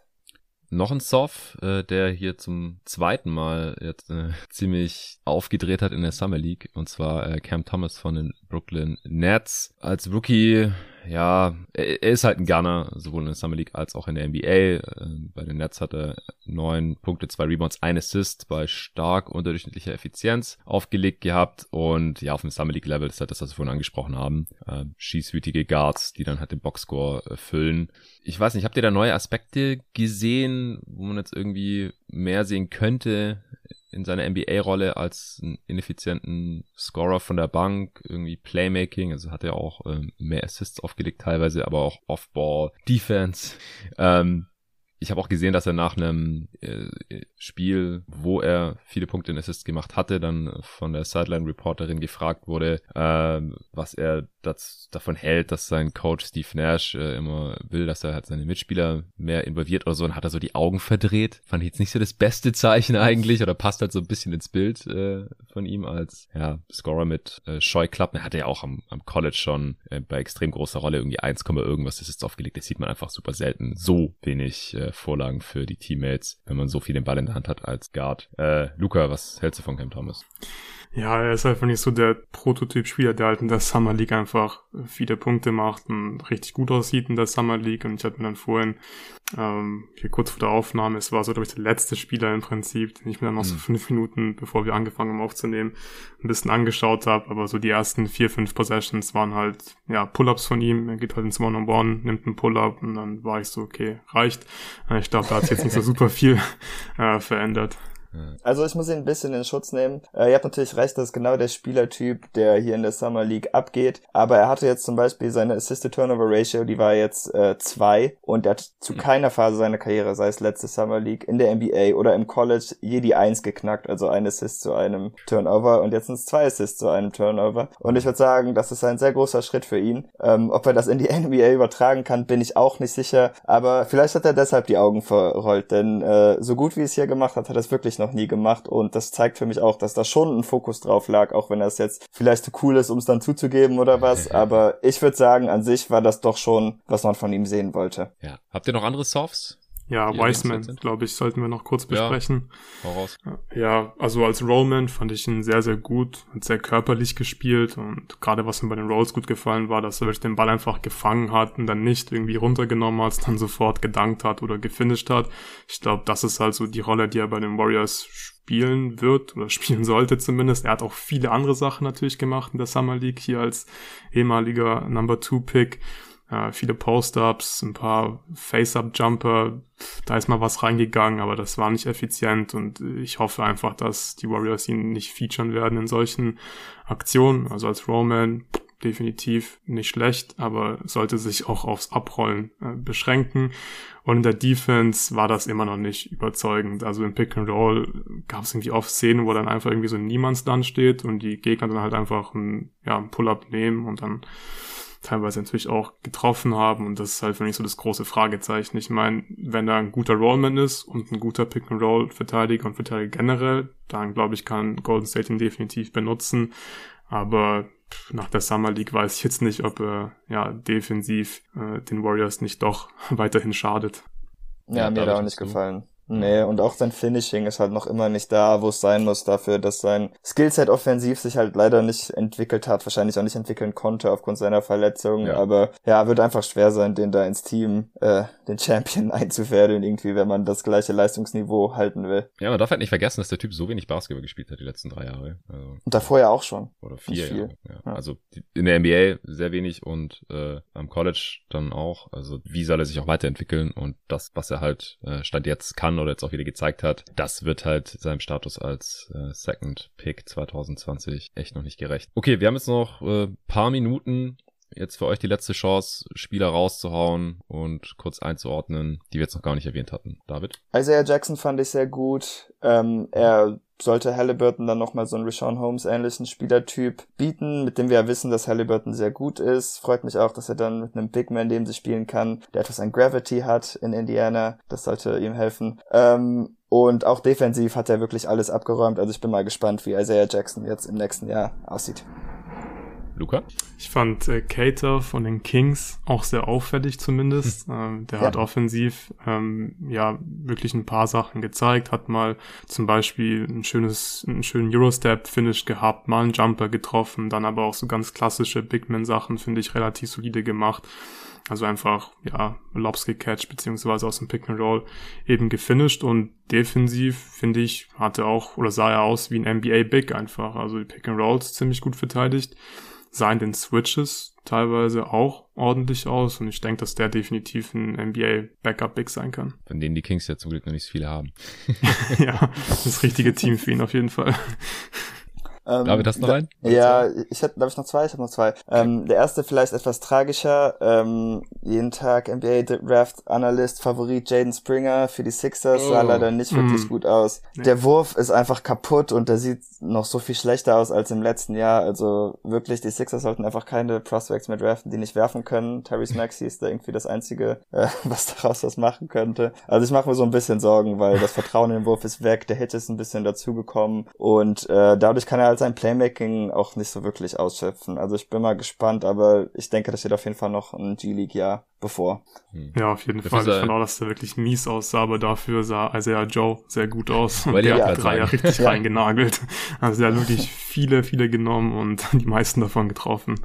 Noch ein Soft, äh, der hier zum zweiten Mal jetzt äh, ziemlich aufgedreht hat in der Summer League, und zwar äh, Cam Thomas von den Brooklyn Nets. Als Rookie ja, er ist halt ein Gunner, sowohl in der Summer League als auch in der NBA. Äh, bei den Nets hat er neun Punkte, zwei Rebounds, ein Assist bei stark unterdurchschnittlicher Effizienz aufgelegt gehabt und ja, auf dem Summer League Level ist halt das, was wir vorhin angesprochen haben. Äh, schießwütige Guards, die dann halt den Boxscore füllen. Ich weiß nicht, habt ihr da neue Aspekte gesehen, wo man jetzt irgendwie mehr sehen könnte in seiner NBA-Rolle als ineffizienten Scorer von der Bank, irgendwie Playmaking, also hat er auch ähm, mehr Assists aufgelegt teilweise, aber auch Off-Ball, Defense. Ähm, ich habe auch gesehen, dass er nach einem äh, Spiel, wo er viele Punkte in Assists gemacht hatte, dann von der Sideline-Reporterin gefragt wurde, äh, was er das, davon hält, dass sein Coach Steve Nash äh, immer will, dass er halt seine Mitspieler mehr involviert oder so und hat er so die Augen verdreht. Fand ich jetzt nicht so das beste Zeichen eigentlich oder passt halt so ein bisschen ins Bild äh, von ihm als ja, Scorer mit äh, Scheuklappen. Er hatte ja auch am, am College schon äh, bei extrem großer Rolle irgendwie 1, irgendwas Assists aufgelegt. Das sieht man einfach super selten. So wenig äh, Vorlagen für die Teammates, wenn man so viel den Ball in der Hand hat als Guard. Äh, Luca, was hältst du von Cam Thomas? Ja, er ist einfach nicht so der Prototyp-Spieler, der halt in der Summer League einfach viele Punkte macht und richtig gut aussieht in der Summer League. Und ich hatte mir dann vorhin, ähm, hier kurz vor der Aufnahme, es war so, glaube ich, der letzte Spieler im Prinzip, den ich mir dann noch mhm. so fünf Minuten, bevor wir angefangen haben aufzunehmen, ein bisschen angeschaut habe. Aber so die ersten vier, fünf Possessions waren halt, ja, Pull-Ups von ihm. Er geht halt ins One-on-One, nimmt einen Pull-Up und dann war ich so, okay, reicht. Äh, ich glaube, da hat sich jetzt nicht so super viel äh, verändert. Also ich muss ihn ein bisschen in Schutz nehmen. Äh, ihr habt natürlich recht, das ist genau der Spielertyp, der hier in der Summer League abgeht. Aber er hatte jetzt zum Beispiel seine Assist-to-Turnover-Ratio, die war jetzt äh, zwei und er hat zu mhm. keiner Phase seiner Karriere, sei es letzte Summer League, in der NBA oder im College, je die Eins geknackt. Also ein Assist zu einem Turnover und jetzt sind es zwei Assists zu einem Turnover. Und ich würde sagen, das ist ein sehr großer Schritt für ihn. Ähm, ob er das in die NBA übertragen kann, bin ich auch nicht sicher. Aber vielleicht hat er deshalb die Augen verrollt, denn äh, so gut wie es hier gemacht hat, hat er es wirklich noch nie gemacht. Und das zeigt für mich auch, dass da schon ein Fokus drauf lag, auch wenn das jetzt vielleicht zu cool ist, um es dann zuzugeben oder was. Aber ich würde sagen, an sich war das doch schon, was man von ihm sehen wollte. Ja. Habt ihr noch andere Softs? Ja, Wiseman, glaube ich, sollten wir noch kurz besprechen. Ja, raus. ja, also als Rollman fand ich ihn sehr, sehr gut und sehr körperlich gespielt und gerade was mir bei den Rolls gut gefallen war, dass er wirklich den Ball einfach gefangen hat und dann nicht irgendwie runtergenommen hat, dann sofort gedankt hat oder gefinisht hat. Ich glaube, das ist halt so die Rolle, die er bei den Warriors spielen wird oder spielen sollte zumindest. Er hat auch viele andere Sachen natürlich gemacht in der Summer League hier als ehemaliger Number Two Pick äh, viele Post-Ups, ein paar Face-Up-Jumper, da ist mal was reingegangen, aber das war nicht effizient und ich hoffe einfach, dass die Warriors ihn nicht featuren werden in solchen Aktionen. Also als Roman definitiv nicht schlecht, aber sollte sich auch aufs Abrollen äh, beschränken. Und in der Defense war das immer noch nicht überzeugend. Also im Pick and Roll gab es irgendwie oft Szenen, wo dann einfach irgendwie so ein Niemandsland steht und die Gegner dann halt einfach ein, ja, Pull-up nehmen und dann teilweise natürlich auch getroffen haben und das ist halt für mich so das große Fragezeichen. Ich meine, wenn da ein guter Rollman ist und ein guter Pick-and-Roll-Verteidiger und Verteidiger generell, dann glaube ich, kann Golden State ihn definitiv benutzen, aber nach der Summer League weiß ich jetzt nicht, ob er ja defensiv äh, den Warriors nicht doch weiterhin schadet. Ja, ja mir hat auch nicht gefallen. Nee, und auch sein Finishing ist halt noch immer nicht da, wo es sein muss dafür, dass sein Skillset offensiv sich halt leider nicht entwickelt hat, wahrscheinlich auch nicht entwickeln konnte aufgrund seiner Verletzung. Ja. Aber ja, wird einfach schwer sein, den da ins Team, äh, den Champion einzufädeln irgendwie, wenn man das gleiche Leistungsniveau halten will. Ja, man darf halt nicht vergessen, dass der Typ so wenig Basketball gespielt hat die letzten drei Jahre. Also, und davor ja auch schon. Oder vier Jahre. Ja. Ja. Also in der NBA sehr wenig und äh, am College dann auch. Also wie soll er sich auch weiterentwickeln und das, was er halt äh, Stand jetzt kann oder jetzt auch wieder gezeigt hat, das wird halt seinem Status als äh, Second Pick 2020 echt noch nicht gerecht. Okay, wir haben jetzt noch äh, paar Minuten jetzt für euch die letzte Chance, Spieler rauszuhauen und kurz einzuordnen, die wir jetzt noch gar nicht erwähnt hatten. David? Isaiah Jackson fand ich sehr gut. Ähm, er sollte Halliburton dann nochmal so einen Rashawn Holmes ähnlichen Spielertyp bieten, mit dem wir ja wissen, dass Halliburton sehr gut ist. Freut mich auch, dass er dann mit einem Big Man neben sich spielen kann, der etwas an Gravity hat in Indiana. Das sollte ihm helfen. Ähm, und auch defensiv hat er wirklich alles abgeräumt. Also ich bin mal gespannt, wie Isaiah Jackson jetzt im nächsten Jahr aussieht. Luca? Ich fand äh, Cater von den Kings auch sehr auffällig zumindest. Hm. Ähm, der ja. hat offensiv ähm, ja wirklich ein paar Sachen gezeigt, hat mal zum Beispiel ein schönes, einen schönen Eurostep-Finish gehabt, mal einen Jumper getroffen, dann aber auch so ganz klassische Bigman-Sachen, finde ich, relativ solide gemacht. Also einfach, ja, Lobs gecatcht, beziehungsweise aus dem Pick and Roll eben gefinisht und defensiv, finde ich, hatte auch, oder sah er aus wie ein NBA Big einfach. Also die Pick and Rolls ziemlich gut verteidigt sah in den Switches teilweise auch ordentlich aus und ich denke, dass der definitiv ein NBA Backup Big sein kann. Von denen die Kings ja zum Glück noch nicht so viele haben. ja, das richtige Team für ihn auf jeden Fall. Ähm, David, hast du noch einen? Ja, ich hätte, darf ich noch zwei? Ich habe noch zwei. Ähm, der erste vielleicht etwas tragischer. Ähm, jeden Tag NBA Draft Analyst Favorit Jaden Springer für die Sixers oh. sah leider nicht wirklich mm. gut aus. Nee. Der Wurf ist einfach kaputt und der sieht noch so viel schlechter aus als im letzten Jahr. Also wirklich, die Sixers sollten einfach keine Prospects mehr draften, die nicht werfen können. Tyrese Maxey ist da irgendwie das einzige, äh, was daraus was machen könnte. Also ich mache mir so ein bisschen Sorgen, weil das Vertrauen in den Wurf ist weg, der Hit ist ein bisschen dazugekommen und äh, dadurch kann er halt halt sein Playmaking auch nicht so wirklich ausschöpfen. Also ich bin mal gespannt, aber ich denke, das steht auf jeden Fall noch ein G-League-Jahr bevor. Hm. Ja, auf jeden das Fall. Ich fand auch, dass der wirklich mies aussah, aber dafür sah Isaiah Joe sehr gut aus. Weil der hat drei ja richtig ja. reingenagelt. Also der hat wirklich viele, viele genommen und die meisten davon getroffen.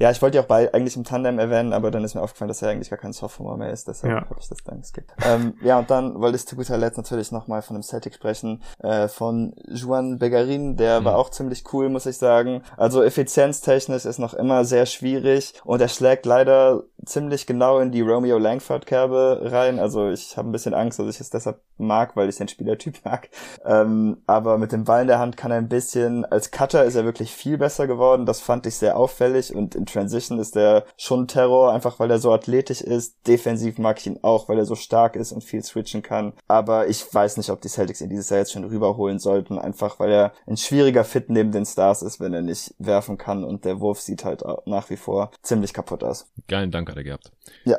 Ja, ich wollte ja auch bei, eigentlich im Tandem erwähnen, aber dann ist mir aufgefallen, dass er eigentlich gar kein Sophomore mehr ist, deshalb ja. habe ich das dann geskippt. ähm, ja, und dann wollte ich zu guter Letzt natürlich nochmal von dem Celtic sprechen, äh, von Juan Begarin, der mhm. war auch ziemlich cool, muss ich sagen. Also effizienztechnisch ist noch immer sehr schwierig und er schlägt leider ziemlich genau in die Romeo Langford Kerbe rein. Also ich habe ein bisschen Angst, dass ich es deshalb mag, weil ich den Spielertyp mag. Ähm, aber mit dem Ball in der Hand kann er ein bisschen, als Cutter ist er wirklich viel besser geworden. Das fand ich sehr auffällig und in Transition ist er schon Terror, einfach weil er so athletisch ist. Defensiv mag ich ihn auch, weil er so stark ist und viel switchen kann. Aber ich weiß nicht, ob die Celtics ihn dieses Jahr jetzt schon rüberholen sollten, einfach weil er ein schwieriger Fit neben den Stars ist, wenn er nicht werfen kann und der Wurf sieht halt nach wie vor ziemlich kaputt aus. Geilen Dank hat er gehabt. Ja.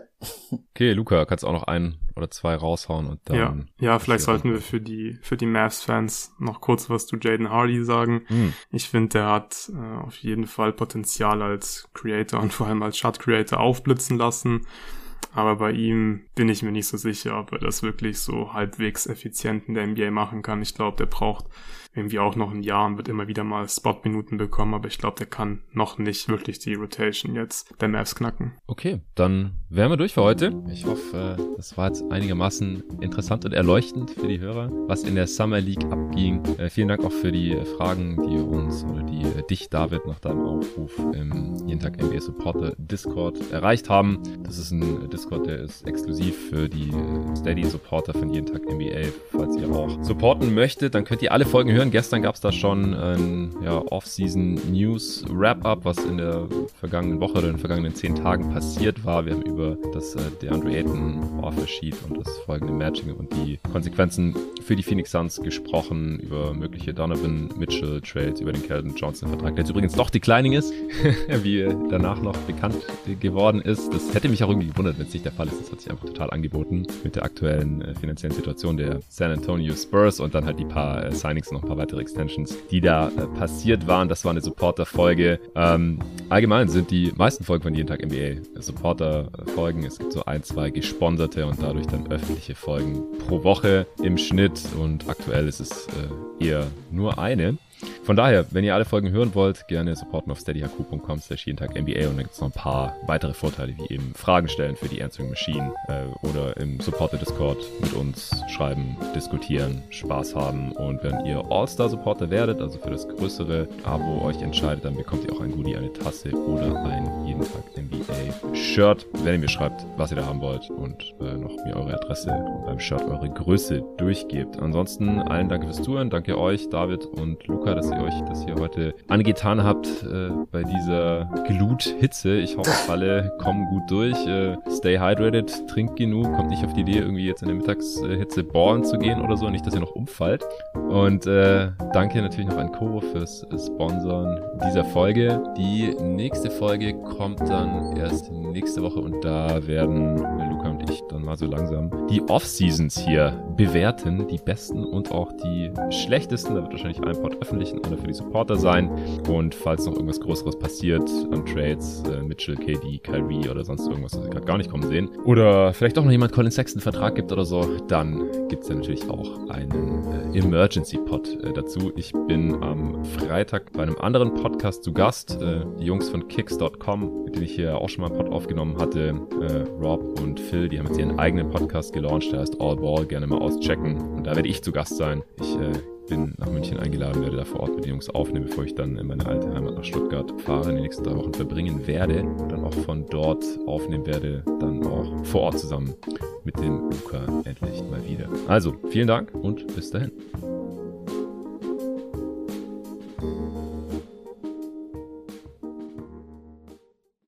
Okay, Luca, kannst auch noch ein oder zwei raushauen und dann. Ja, ja vielleicht sollten wir für die, für die Mavs-Fans noch kurz was zu Jaden Hardy sagen. Mhm. Ich finde, der hat äh, auf jeden Fall Potenzial als Creator und vor allem als Shot Creator aufblitzen lassen. Aber bei ihm bin ich mir nicht so sicher, ob er das wirklich so halbwegs effizient in der NBA machen kann. Ich glaube, der braucht irgendwie auch noch ein Jahr und wird immer wieder mal Spot-Minuten bekommen, aber ich glaube, der kann noch nicht wirklich die Rotation jetzt der Mavs knacken. Okay, dann wären wir durch für heute. Ich hoffe, äh, das war jetzt einigermaßen interessant und erleuchtend für die Hörer, was in der Summer League abging. Äh, vielen Dank auch für die Fragen, die uns oder die äh, dich, David, nach deinem Aufruf im Jeden Tag NBA Supporter Discord erreicht haben. Das ist ein Discord, der ist exklusiv für die Steady Supporter von Jeden Tag NBA. Falls ihr auch supporten möchtet, dann könnt ihr alle Folgen hören hören. Gestern gab es da schon ein ja, Off-Season News Wrap-Up, was in der vergangenen Woche oder in den vergangenen zehn Tagen passiert war. Wir haben über das äh, DeAndre Ayton Offer Sheet und das folgende Matching und die Konsequenzen für die Phoenix Suns gesprochen, über mögliche Donovan Mitchell Trades, über den Calvin Johnson Vertrag, der jetzt übrigens doch declining ist, wie danach noch bekannt geworden ist. Das hätte mich auch irgendwie gewundert, wenn es nicht der Fall ist. Das hat sich einfach total angeboten mit der aktuellen äh, finanziellen Situation der San Antonio Spurs und dann halt die paar äh, Signings noch paar weitere Extensions, die da äh, passiert waren. Das war eine Supporter-Folge. Ähm, allgemein sind die meisten Folgen von jeden Tag NBA Supporter-Folgen. Es gibt so ein, zwei gesponserte und dadurch dann öffentliche Folgen pro Woche im Schnitt und aktuell ist es äh, eher nur eine. Von daher, wenn ihr alle Folgen hören wollt, gerne supporten auf steadyhq.com slash jeden Tag NBA und dann gibt es noch ein paar weitere Vorteile, wie eben Fragen stellen für die Answering Machine äh, oder im Supporter Discord mit uns schreiben, diskutieren, Spaß haben und wenn ihr All-Star Supporter werdet, also für das größere Abo euch entscheidet, dann bekommt ihr auch ein Goodie, eine Tasse oder ein jeden Tag NBA Shirt, wenn ihr mir schreibt, was ihr da haben wollt und äh, noch mir eure Adresse und beim Shirt eure Größe durchgebt. Ansonsten allen danke fürs Zuhören, danke euch, David und Luca, dass ihr euch das hier heute angetan habt äh, bei dieser Gluthitze. Ich hoffe, alle kommen gut durch. Äh, stay hydrated, trinkt genug, kommt nicht auf die Idee, irgendwie jetzt in der Mittagshitze ballen zu gehen oder so, nicht, dass ihr noch umfallt. Und äh, danke natürlich noch an Koro fürs Sponsoren dieser Folge. Die nächste Folge kommt dann erst nächste Woche und da werden ich dann mal so langsam die Off-Seasons hier bewerten, die besten und auch die schlechtesten. Da wird wahrscheinlich ein Pod öffentlich, einer für die Supporter sein. Und falls noch irgendwas Größeres passiert an Trades, äh, Mitchell, KD, Kyrie oder sonst irgendwas, was wir gerade gar nicht kommen sehen, oder vielleicht auch noch jemand Colin Sexton Vertrag gibt oder so, dann gibt es ja natürlich auch einen äh, Emergency-Pod äh, dazu. Ich bin am Freitag bei einem anderen Podcast zu Gast, äh, die Jungs von Kicks.com, mit denen ich hier auch schon mal einen Pod aufgenommen hatte. Äh, Rob und Phil, die haben jetzt ihren eigenen Podcast gelauncht, der heißt All Ball, gerne mal auschecken. Und da werde ich zu Gast sein. Ich äh, bin nach München eingeladen, werde da vor Ort mit den Jungs aufnehmen, bevor ich dann in meine alte Heimat nach Stuttgart fahre, in den nächsten drei Wochen verbringen werde und dann auch von dort aufnehmen werde, dann auch vor Ort zusammen mit dem Luca endlich mal wieder. Also, vielen Dank und bis dahin.